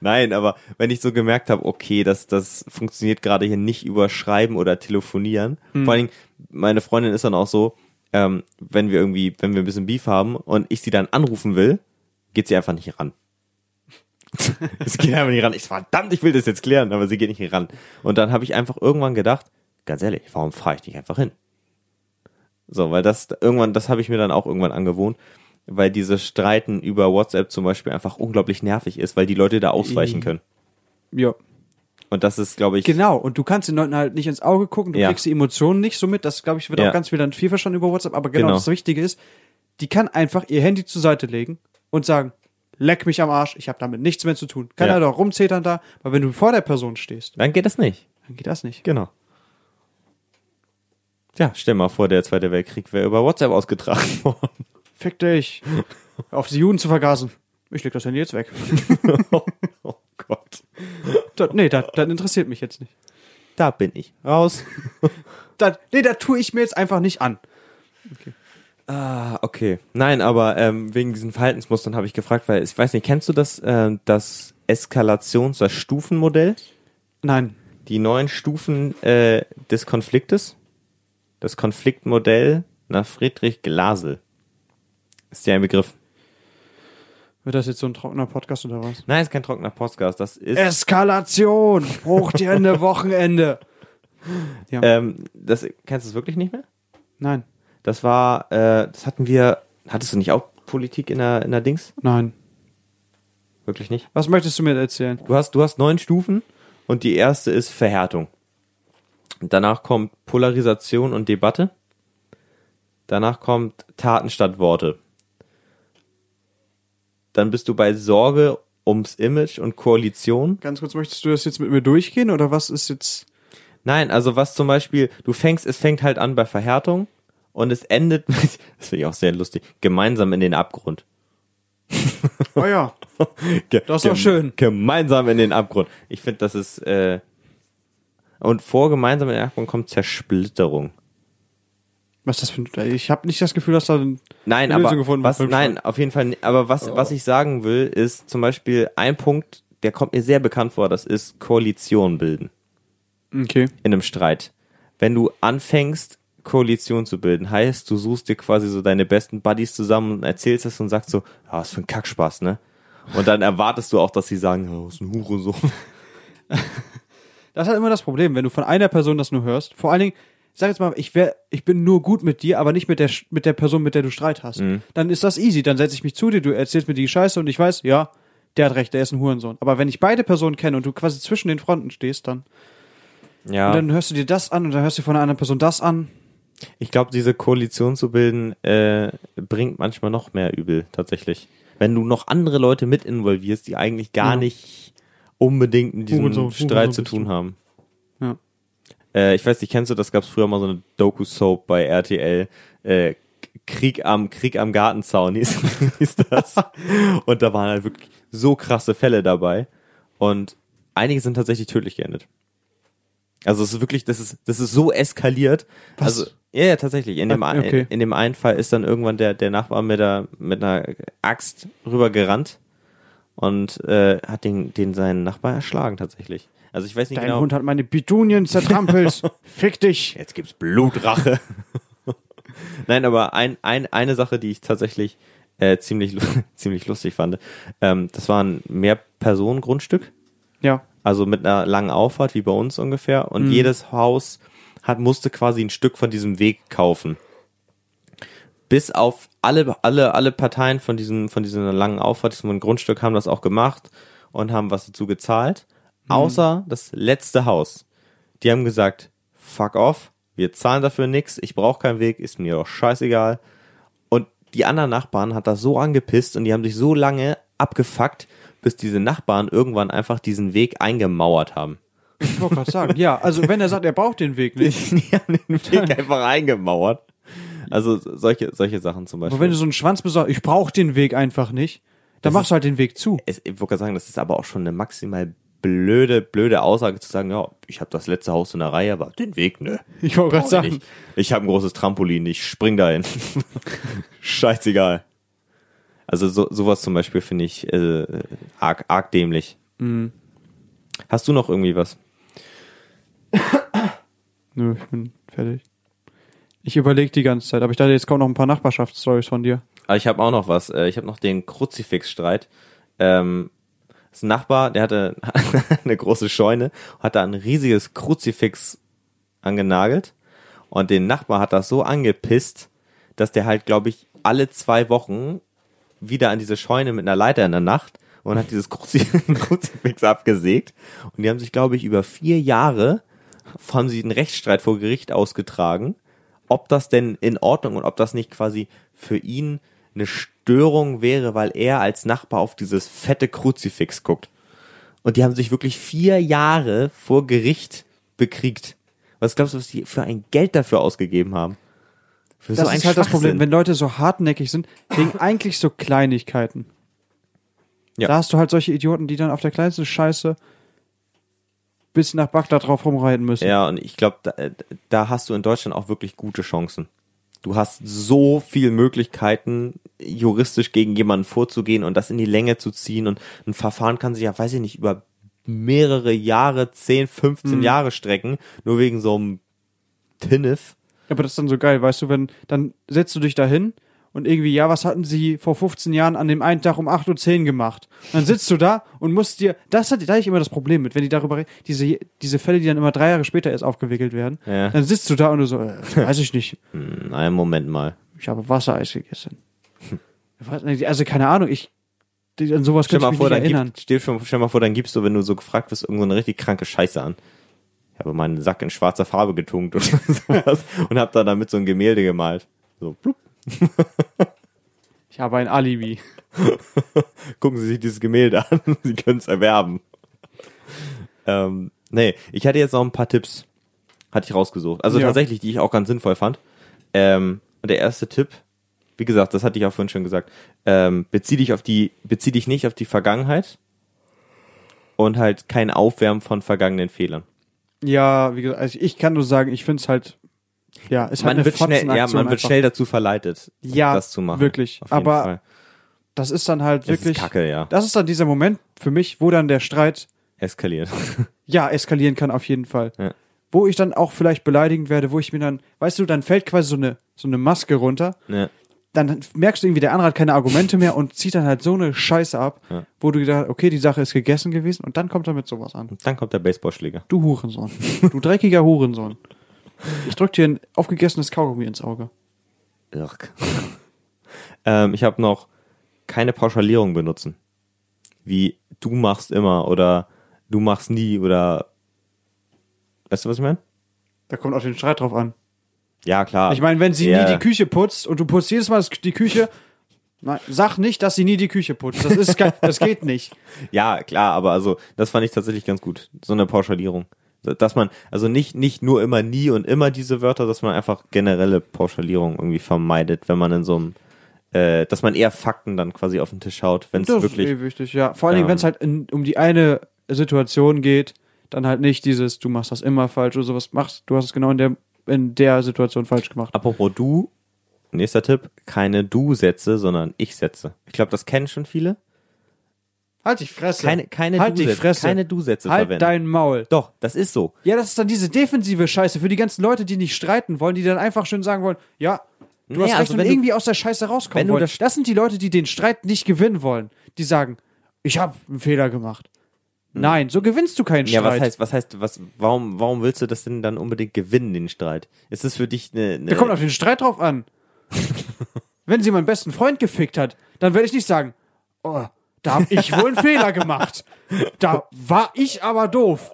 Nein, aber wenn ich so gemerkt habe, okay, das, das funktioniert gerade hier nicht über Schreiben oder Telefonieren. Vor allen Dingen, meine Freundin ist dann auch so, ähm, wenn wir irgendwie, wenn wir ein bisschen Beef haben und ich sie dann anrufen will, geht sie einfach nicht ran. [LAUGHS] sie geht einfach nicht ran. Ich verdammt, ich will das jetzt klären, aber sie geht nicht ran. Und dann habe ich einfach irgendwann gedacht, ganz ehrlich, warum fahre ich nicht einfach hin? So, weil das irgendwann, das habe ich mir dann auch irgendwann angewohnt, weil dieses Streiten über WhatsApp zum Beispiel einfach unglaublich nervig ist, weil die Leute da ausweichen können. Ja. Und das ist, glaube ich, Genau, und du kannst den Leuten halt nicht ins Auge gucken, du Ja. kriegst die Emotionen nicht so mit, das glaube ich wird Ja. auch ganz viel dann viel verstanden über WhatsApp, aber genau, Genau. das Wichtige ist, die kann einfach ihr Handy zur Seite legen und sagen, leck mich am Arsch, ich habe damit nichts mehr zu tun. Kann Ja. er doch rumzetern da, weil wenn du vor der Person stehst, dann geht das nicht. dann geht das nicht. Genau. Ja, stell mal vor, der Zweite Weltkrieg wäre über WhatsApp ausgetragen [LAUGHS] worden. Fick dich. [LAUGHS] Auf die Juden zu vergasen. Ich leg das Handy jetzt weg. [LAUGHS] Gott. Das, nee, das, das interessiert mich jetzt nicht. Da bin ich. Raus. [LAUGHS] Das, nee, das tue ich mir jetzt einfach nicht an. Ah, okay. Nein, aber ähm, wegen diesen Verhaltensmustern habe ich gefragt, weil ich weiß nicht, kennst du das, ähm, das Eskalations-, das Stufenmodell? Nein. Die neun Stufen äh, des Konfliktes? Das Konfliktmodell nach Friedrich Glasel. Ist ja ein Begriff. Wird das jetzt so ein trockener Podcast oder was? Nein, ist kein trockener Podcast. Das ist. Eskalation! Hoch dir Ende Wochenende! Ja. Ähm, das kennst du es wirklich nicht mehr? Nein. Das war, äh, das hatten wir. Hattest du nicht auch Politik in der, in der Dings? Nein. Wirklich nicht? Was möchtest du mir erzählen? Du hast, du hast neun Stufen und die erste ist Verhärtung. Danach kommt Polarisation und Debatte. Danach kommt Taten statt Worte. Dann bist du bei Sorge ums Image und Koalition. Ganz kurz, möchtest du das jetzt mit mir durchgehen oder was ist jetzt. Nein, also was zum Beispiel, du fängst, es fängt halt an bei Verhärtung und es endet [LAUGHS] mit, das finde ich auch sehr lustig, gemeinsam in den Abgrund. [LAUGHS] Oh ja. Das ist doch schön. Gemeinsam in den Abgrund. Ich finde, das ist, äh, und vor gemeinsam in den Abgrund kommt Zersplitterung. Was ist das für ein. Ich habe nicht das Gefühl, dass da ein- Nein, eine aber Lösung gefunden was, nein, auf jeden Fall, aber was, was ich sagen will, ist zum Beispiel ein Punkt, der kommt mir sehr bekannt vor, das ist Koalition bilden Okay. in einem Streit. Wenn du anfängst, Koalition zu bilden, heißt, du suchst dir quasi so deine besten Buddies zusammen und erzählst es und sagst so, ah, was für ein Kackspaß, ne? Und dann erwartest du auch, dass sie sagen, oh, was ein Hurensohn. Das ist halt immer das Problem, wenn du von einer Person das nur hörst. Vor allen Dingen, sag jetzt mal, ich wär, ich bin nur gut mit dir, aber nicht mit der, mit der Person, mit der du Streit hast. Dann ist das easy. Dann setze ich mich zu dir, du erzählst mir die Scheiße und ich weiß, ja, der hat recht, der ist ein Hurensohn. Aber wenn ich beide Personen kenne und du quasi zwischen den Fronten stehst, dann, Ja. und dann hörst du dir das an und dann hörst du von einer anderen Person das an. Ich glaube, diese Koalition zu bilden, äh, bringt manchmal noch mehr übel, tatsächlich. Wenn du noch andere Leute mit involvierst, die eigentlich gar Ja. nicht unbedingt mit diesem Hurensohn, Streit Hurensohn zu tun haben. Ja. Äh, ich weiß nicht, kennst du das? Gab es früher mal so eine Doku-Soap bei RTL. Äh, Krieg am Krieg am Gartenzaun [LAUGHS] hieß, hieß das. Und da waren halt wirklich so krasse Fälle dabei. Und einige sind tatsächlich tödlich geendet. Also es ist wirklich, das ist, das ist so eskaliert. Was? Also, ja, ja, tatsächlich. In dem, Ah, okay. in, in dem einen Fall ist dann irgendwann der, der Nachbar mit, der, mit einer Axt rübergerannt und äh, hat den, den seinen Nachbar erschlagen tatsächlich. Also ich weiß nicht Dein genau. Hund hat meine Bitunien zertrampelt. [LAUGHS] Fick dich. Jetzt gibt's Blutrache. [LAUGHS] Nein, aber ein, ein, eine Sache, die ich tatsächlich äh, ziemlich, [LAUGHS] ziemlich lustig fand, ähm, das war ein Mehrpersonengrundstück, Ja. also mit einer langen Auffahrt, wie bei uns ungefähr. Und jedes Haus hat, musste quasi ein Stück von diesem Weg kaufen. Bis auf alle, alle, alle Parteien von diesem, von dieser langen Auffahrt, diesem Grundstück haben das auch gemacht und haben was dazu gezahlt. Außer das letzte Haus. Die haben gesagt, fuck off, wir zahlen dafür nix, ich brauche keinen Weg, ist mir doch scheißegal. Und die anderen Nachbarn hat das so angepisst und die haben sich so lange abgefuckt, bis diese Nachbarn irgendwann einfach diesen Weg eingemauert haben. Ich wollte gerade sagen, ja, also wenn er sagt, er braucht den Weg nicht. [LAUGHS] Die haben den Weg [LAUGHS] einfach eingemauert. Also solche, solche Sachen zum Beispiel. Aber wenn du so einen Schwanz besorgst, ich brauche den Weg einfach nicht, dann machst du halt den Weg zu. es, ich wollte gerade sagen, das ist aber auch schon eine maximal blöde, blöde Aussage zu sagen, ja, ich habe das letzte Haus in der Reihe, aber den Weg, ne. Ich wollte gerade sagen, nicht. Ich habe ein großes Trampolin, ich spring dahin. [LAUGHS] Scheißegal. Also so, sowas zum Beispiel finde ich äh, arg, arg dämlich. Mhm. Hast du noch irgendwie was? [COUGHS] nö, ich bin fertig. Ich überlege die ganze Zeit, aber ich dachte, jetzt kommen noch ein paar Nachbarschaftsstories von dir. Aber ich habe auch noch was. Äh, Ich habe noch den Kruzifixstreit. Ähm, das ein Nachbar, der hatte [LAUGHS] eine große Scheune, hat da ein riesiges Kruzifix angenagelt. Und den Nachbar hat das so angepisst, dass der halt, glaube ich, alle zwei Wochen wieder an diese Scheune mit einer Leiter in der Nacht und hat dieses Kruzi [LAUGHS] Kruzifix abgesägt. Und die haben sich, glaube ich, über vier Jahre haben sie einen Rechtsstreit vor Gericht ausgetragen, ob das denn in Ordnung und ob das nicht quasi für ihn eine Störung wäre, weil er als Nachbar auf dieses fette Kruzifix guckt. Und die haben sich wirklich vier Jahre vor Gericht bekriegt. Was glaubst du, was die für ein Geld dafür ausgegeben haben? Für Das so ein ist halt das Problem, wenn Leute so hartnäckig sind, wegen [LAUGHS] eigentlich so Kleinigkeiten. Ja. Da hast du halt solche Idioten, die dann auf der kleinsten Scheiße bis nach Bagdad drauf rumreiten müssen. Ja, und ich glaube, da, äh, da hast du in Deutschland auch wirklich gute Chancen. Du hast so viele Möglichkeiten, juristisch gegen jemanden vorzugehen und das in die Länge zu ziehen. Und ein Verfahren kann sich ja, weiß ich nicht, über mehrere Jahre, 10, 15 Jahre strecken, nur wegen so einem Tinnef. Aber das ist dann so geil, weißt du, wenn, dann setzt du dich da hin und irgendwie, ja, was hatten sie vor 15 Jahren an dem einen Tag um 8.10 Uhr gemacht? Und dann sitzt du da und musst dir, das hat, da habe ich immer das Problem mit, wenn die darüber reden, diese, diese Fälle, die dann immer drei Jahre später erst aufgewickelt werden, Ja. dann sitzt du da und du so, äh, weiß ich nicht, [LAUGHS] Hm, einen Moment mal. ich habe Wassereis gegessen. Also keine Ahnung, ich, an sowas Stell mal ich mich vor, nicht dann erinnern. gibt, stell, stell mal vor, dann gibst du, wenn du so gefragt wirst, irgend so eine richtig kranke Scheiße an. Ich habe meinen Sack in schwarzer Farbe getunkt oder [LAUGHS] sowas und hab da damit so ein Gemälde gemalt. So, blub. [LAUGHS] Ich habe ein Alibi. [LAUGHS] gucken Sie sich dieses Gemälde an, [LAUGHS] Sie können es erwerben. ähm, nee, ich hatte jetzt noch ein paar Tipps, hatte ich rausgesucht. Also Ja. tatsächlich, die ich auch ganz sinnvoll fand. Ähm, und der erste Tipp, wie gesagt, das hatte ich auch vorhin schon gesagt, ähm, bezieh dich auf die, bezieh dich nicht auf die Vergangenheit und halt kein Aufwärmen von vergangenen Fehlern. Ja, wie gesagt, also ich kann nur sagen, ich finde es halt, ja, halt Man wird schnell, ja, man wird einfach. schnell dazu verleitet, Ja, das zu machen. wirklich. Aber Fall. Das ist dann halt Es wirklich, ist kacke, ja. das ist dann dieser Moment für mich, wo dann der Streit, Eskaliert. [LAUGHS] ja, eskalieren kann auf jeden Fall. Ja. Wo ich dann auch vielleicht beleidigend werde, wo ich mir dann, weißt du, dann fällt quasi so eine, so eine Maske runter, ja. dann merkst du irgendwie, der andere hat keine Argumente mehr und zieht dann halt so eine Scheiße ab, Ja. wo du gedacht, okay, die Sache ist gegessen gewesen und dann kommt er mit sowas an. Und dann kommt der Baseballschläger. Du Hurensohn. du dreckiger Hurensohn. Ich drück dir ein aufgegessenes Kaugummi ins Auge. Irk. [LAUGHS] ähm, ich habe noch keine Pauschalierung benutzen. Wie du machst immer oder du machst nie oder weißt du, was ich meine? Da kommt auch den Streit drauf an. Ja, klar. Ich meine, wenn sie Ja. nie die Küche putzt und du putzt jedes Mal die Küche, nein, sag nicht, dass sie nie die Küche putzt. Das ist das geht nicht. [LAUGHS] Ja, klar, aber also das fand ich tatsächlich ganz gut. So eine Pauschalierung. Dass man, also nicht, nicht nur immer nie und immer diese Wörter, dass man einfach generelle Pauschalierung irgendwie vermeidet, wenn man in so einem, äh, dass man eher Fakten dann quasi auf den Tisch haut, wenn es Das wirklich. ist eh wichtig, ja. Vor allen Dingen, Ähm. wenn es halt in, um die eine Situation geht, dann halt nicht dieses, du machst das immer falsch oder sowas machst. Du hast es genau in der, in der Situation falsch gemacht. Apropos du, nächster Tipp, keine Du-Sätze, sondern Ich-Sätze. Ich glaube, das kennen schon viele. Halt die Fresse. Keine, keine halt Du-Sätze, Fresse. keine Du-Sätze halt verwenden. dein Maul. Doch, das ist so. Ja, das ist dann diese defensive Scheiße für die ganzen Leute, die nicht streiten wollen, die dann einfach schön sagen wollen, ja, du Nee, hast recht also und du- irgendwie aus der Scheiße rauskommen wenn du wollen. das- Das, sind die Leute, die den Streit nicht gewinnen wollen. Die sagen, ich habe einen Fehler gemacht. Nein, so gewinnst du keinen Hm. Ja, Streit. was heißt, was heißt, was, warum, warum willst du das denn dann unbedingt gewinnen, den Streit? Ist es für dich eine, eine Der kommt auf den Streit drauf an. [LAUGHS] Wenn sie meinen besten Freund gefickt hat, dann werde ich nicht sagen, oh, Da habe ich wohl einen Fehler gemacht. Da war ich aber doof.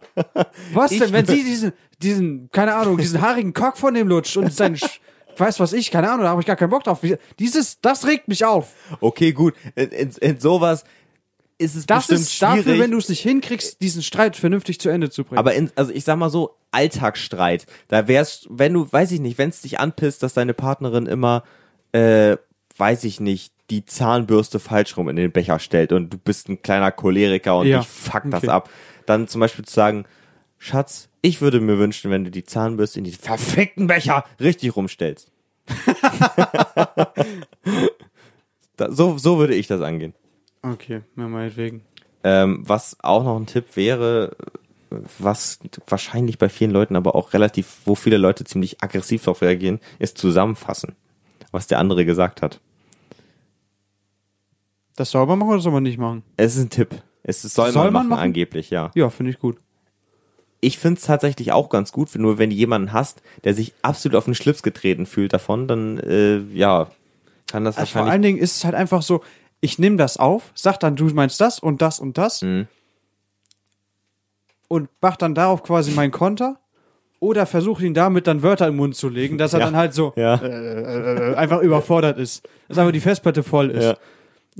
Was denn, wenn sie diesen, diesen, keine Ahnung, diesen haarigen Cock von dem lutscht und sein, Sch- weiß was ich, keine Ahnung, da habe ich gar keinen Bock drauf. Dieses, das regt mich auf. Okay, gut. In, in, in sowas ist es Das bestimmt ist schwierig. dafür, wenn du es nicht hinkriegst, diesen Streit vernünftig zu Ende zu bringen. aber in, also ich sag mal so, Alltagsstreit. Da wär's, wenn du, weiß ich nicht, wenn es dich anpisst, dass deine Partnerin immer, äh, weiß ich nicht, die Zahnbürste falsch rum in den Becher stellt und du bist ein kleiner Choleriker und Ja, dich fuckt das okay. ab. Dann zum Beispiel zu sagen, Schatz, ich würde mir wünschen, wenn du die Zahnbürste in die verfickten Becher richtig rumstellst. [LAUGHS] da, so, so würde ich das angehen. okay, ja, meinetwegen. Ähm, was auch noch ein Tipp wäre, was wahrscheinlich bei vielen Leuten aber auch relativ, wo viele Leute ziemlich aggressiv darauf reagieren, ist zusammenfassen, was der andere gesagt hat. Das sauber machen oder soll man nicht machen? Es ist ein Tipp. Es ist- soll, Soll man, man machen, machen? angeblich, ja. Ja, finde ich gut. Ich finde es tatsächlich auch ganz gut, nur wenn du jemanden hast, der sich absolut auf den Schlips getreten fühlt davon, dann, äh, ja, kann das Also vor wahrscheinlich allen Dingen ist es halt einfach so, ich nehme das auf, sag dann, du meinst das und das und das Mhm. und mach dann darauf quasi meinen Konter oder versuche ihn damit dann Wörter im Mund zu legen, dass er Ja. dann halt so Ja. äh, einfach überfordert ist, dass einfach die Festplatte voll ist. Ja.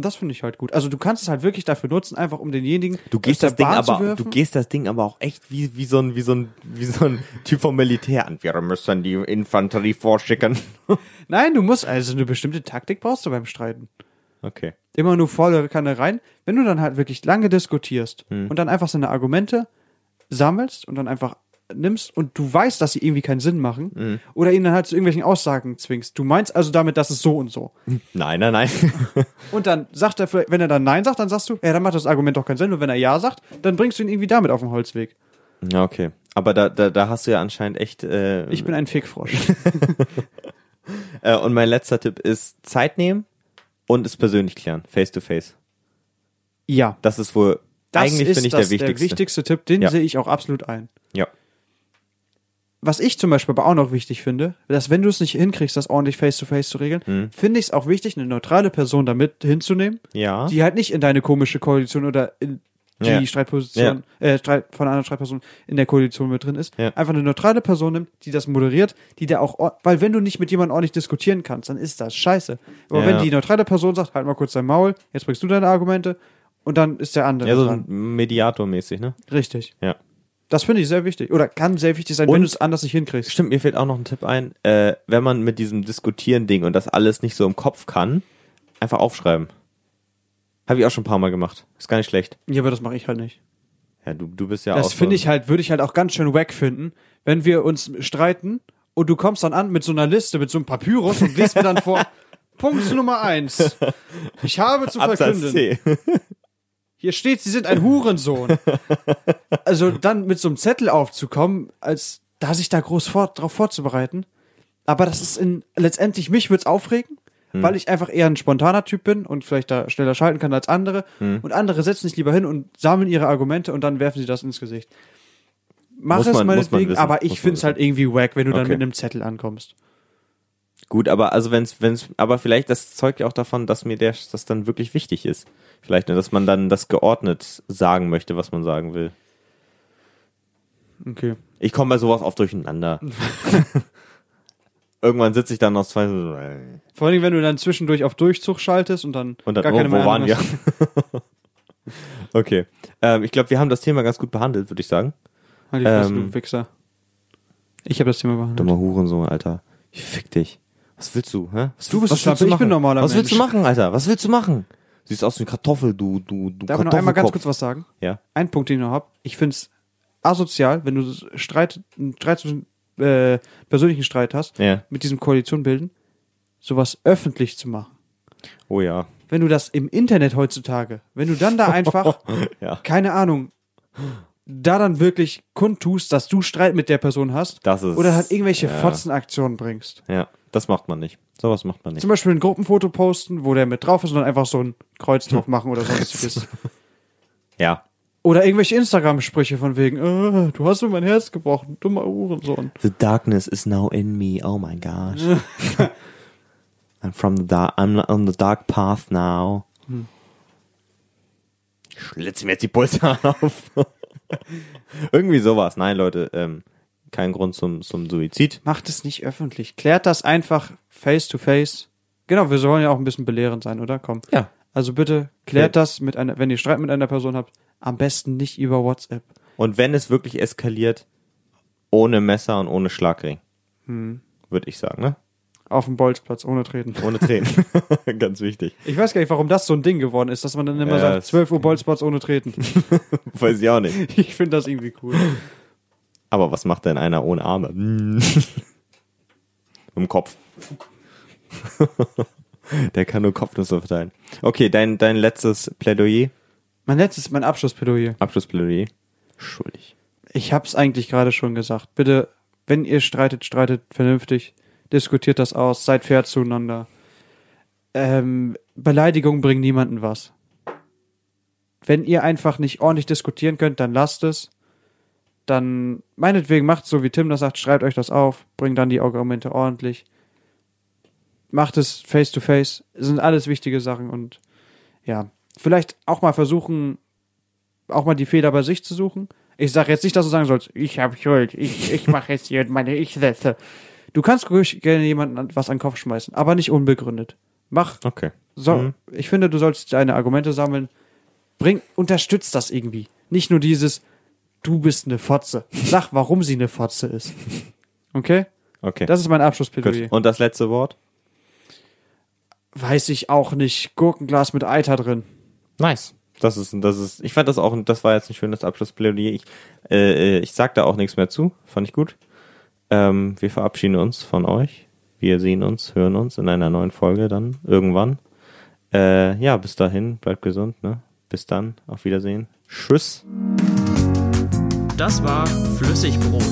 Das finde ich halt gut. Also du kannst es halt wirklich dafür nutzen, einfach um denjenigen Du gehst das Ding Bahn zu aber, du gehst das Ding aber auch echt wie, wie so ein, wie so ein, wie so ein Typ vom Militär an. Wir müssen die Infanterie vorschicken. [LAUGHS] Nein, du musst, also eine bestimmte Taktik brauchst du beim Streiten. Okay. immer nur volle Kanne rein. Wenn du dann halt wirklich lange diskutierst Hm. und dann einfach seine Argumente sammelst und dann einfach nimmst und du weißt, dass sie irgendwie keinen Sinn machen Hm. oder ihn dann halt zu irgendwelchen Aussagen zwingst. Du meinst also damit, dass es so und so. [LAUGHS] Nein, nein, nein. [LAUGHS] Und dann sagt er, vielleicht- wenn er dann Nein sagt, dann sagst du, ja, dann macht das Argument doch keinen Sinn. Und wenn er Ja sagt, dann bringst du ihn irgendwie damit auf den Holzweg. ja, okay. Aber da, da, da hast du ja anscheinend echt. Äh, Ich bin ein Fickfrosch. [LAUGHS] äh, und mein letzter Tipp ist Zeit nehmen und es persönlich klären, face to face. ja. Das ist wohl Das eigentlich finde ich das, der wichtigste. wichtigste Tipp, den Ja. sehe ich auch absolut ein. Ja. Was ich zum Beispiel aber auch noch wichtig finde, dass wenn du es nicht hinkriegst, das ordentlich face-to-face zu regeln, Hm. finde ich es auch wichtig, eine neutrale Person damit hinzunehmen, Ja. die halt nicht in deine komische Koalition oder in die Ja. Streitposition, äh, Streit von einer Streitperson in der Koalition mit drin ist. Ja. Einfach eine neutrale Person nimmt, die das moderiert, die da auch, weil wenn du nicht mit jemandem ordentlich diskutieren kannst, dann ist das scheiße. Aber Ja. wenn die neutrale Person sagt, halt mal kurz dein Maul, jetzt bringst du deine Argumente und dann ist der andere ja, so. Mediator-mäßig, ne? Richtig. Ja. Das finde ich sehr wichtig. Oder kann sehr wichtig sein, Und- wenn du es anders nicht hinkriegst. Stimmt, mir fällt auch noch ein Tipp ein. Äh, wenn man mit diesem Diskutieren-Ding und das alles nicht so im Kopf kann, einfach aufschreiben. Habe ich auch schon ein paar Mal gemacht. Ist gar nicht schlecht. Ja, aber das mache ich halt nicht. Ja, du, du bist ja auch. Das finde ich halt, würde ich halt auch ganz schön wack finden, wenn wir uns streiten und du kommst dann an mit so einer Liste, mit so einem Papyrus und liest mir dann vor, [LAUGHS] Punkt Nummer eins. Ich habe zu Absatz verkünden. C. Hier steht, sie sind ein Hurensohn. [LAUGHS] Also dann mit so einem Zettel aufzukommen, als da sich da groß vor, drauf vorzubereiten. Aber das ist in, letztendlich mich wird's aufregen, Hm. weil ich einfach eher ein spontaner Typ bin und vielleicht da schneller schalten kann als andere. Hm. Und andere setzen sich lieber hin und sammeln ihre Argumente und dann werfen sie das ins Gesicht. Mach Muss es man- meinetwegen, aber ich finde es halt irgendwie wack, wenn du dann Okay. mit einem Zettel ankommst. Gut, aber also wenn's, wenn's, aber vielleicht das zeugt ja auch davon, dass mir der, das dann wirklich wichtig ist. Vielleicht, ne, dass man dann das geordnet sagen möchte, was man sagen will. Okay. Ich komme bei sowas oft durcheinander. [LAUGHS] Irgendwann sitze ich dann aus zwei Vor allem, wenn du dann zwischendurch auf Durchzug schaltest und dann, und dann, gar wo, keine wo waren wir? [LAUGHS] okay. Ähm, ich glaube, wir haben das Thema ganz gut behandelt, würde ich sagen. Halt die Fresse, Ähm, du Wichser. Ich habe das Thema behandelt. Dummer Hurensohn, Alter. Ich fick dich. Was willst du, hä? Was, Du bist was willst du ich bin machen? normaler Was willst du Mensch. machen, Alter? Was willst du machen? Siehst aus wie eine Kartoffel, du, du, du Darf ich noch einmal ganz kurz was sagen? Ja. Ein Punkt, den ich noch hab. Ich find's asozial, wenn du Streit, einen Streit zwischen, äh, persönlichen Streit hast, Ja. mit diesem Koalition bilden, sowas öffentlich zu machen. Oh ja. Wenn du das im Internet heutzutage, wenn du dann da einfach, [LAUGHS] Ja. keine Ahnung, da dann wirklich kundtust, dass du Streit mit der Person hast, Das ist. oder halt irgendwelche ja. Fotzenaktionen bringst. Ja, das macht man nicht. Sowas macht man nicht. Zum Beispiel ein Gruppenfoto posten, wo der mit drauf ist und dann einfach so ein Kreuz drauf [LAUGHS] machen oder sonstiges. Ja. Oder irgendwelche Instagram-Sprüche von wegen, äh, du hast mir mein Herz gebrochen, dummer Uhrensohn. The darkness is now in me. Oh my gosh. [LAUGHS] I'm from the dark. I'm on the dark path now. Ich schlitze mir jetzt die Pulsare [LAUGHS] auf. Irgendwie sowas. Nein, Leute, ähm, kein Grund zum, zum Suizid. Macht es nicht öffentlich. Klärt das einfach face to face. Genau, wir sollen ja auch ein bisschen belehrend sein, oder? Komm. Ja. Also bitte klärt das mit einer, wenn ihr Streit mit einer Person habt, am besten nicht über WhatsApp. Und wenn es wirklich eskaliert, ohne Messer und ohne Schlagring. Würde ich sagen, ne? Auf dem Bolzplatz, ohne Treten. Ohne Tränen. [LAUGHS] Ganz wichtig. Ich weiß gar nicht, warum das so ein Ding geworden ist, dass man dann immer Ja, sagt, das- 12 Uhr Bolzplatz ohne Treten. [LAUGHS] Weiß ich auch nicht. Ich finde das irgendwie cool. Aber was macht denn einer ohne Arme? [LAUGHS] Im Kopf. [LAUGHS] Der kann nur Kopfnüsse verteilen. Okay, dein, dein letztes Plädoyer. Mein letztes, mein Abschlussplädoyer. Abschlussplädoyer. Schuldig. Ich hab's eigentlich gerade schon gesagt. Bitte, wenn ihr streitet, streitet vernünftig. Diskutiert das aus. Seid fair zueinander. Ähm, Beleidigungen bringen niemanden was. Wenn ihr einfach nicht ordentlich diskutieren könnt, dann lasst es. Dann, meinetwegen macht so, wie Tim das sagt, schreibt euch das auf, bringt dann die Argumente ordentlich. Macht es face to face. Das sind alles wichtige Sachen und ja, vielleicht auch mal versuchen, auch mal die Fehler bei sich zu suchen. Ich sage jetzt nicht, dass du sagen sollst, ich habe Schuld, ich, ich mache jetzt hier meine Ich-Sätze. Du kannst ruhig gerne jemandem an- was an den Kopf schmeißen, aber nicht unbegründet. Mach, Okay. so, Mhm. ich finde, du sollst deine Argumente sammeln. Bring, unterstützt das irgendwie. Nicht nur dieses, du bist eine Fotze. Sag, warum sie eine Fotze ist. Okay? Okay. Das ist mein Abschlussplädoyer. Gut. Und das letzte Wort? Weiß ich auch nicht. Gurkenglas mit Eiter drin. Nice. Das ist, das ist, ich fand das auch, das war jetzt ein schönes Abschlussplädoyer. Ich, äh, äh, ich sag da auch nichts mehr zu. Fand ich gut. Ähm, wir verabschieden uns von euch. Wir sehen uns, hören uns in einer neuen Folge dann irgendwann. Äh, ja, bis dahin, bleibt gesund, ne? Bis dann, auf Wiedersehen. Tschüss. Das war Flüssigbrot.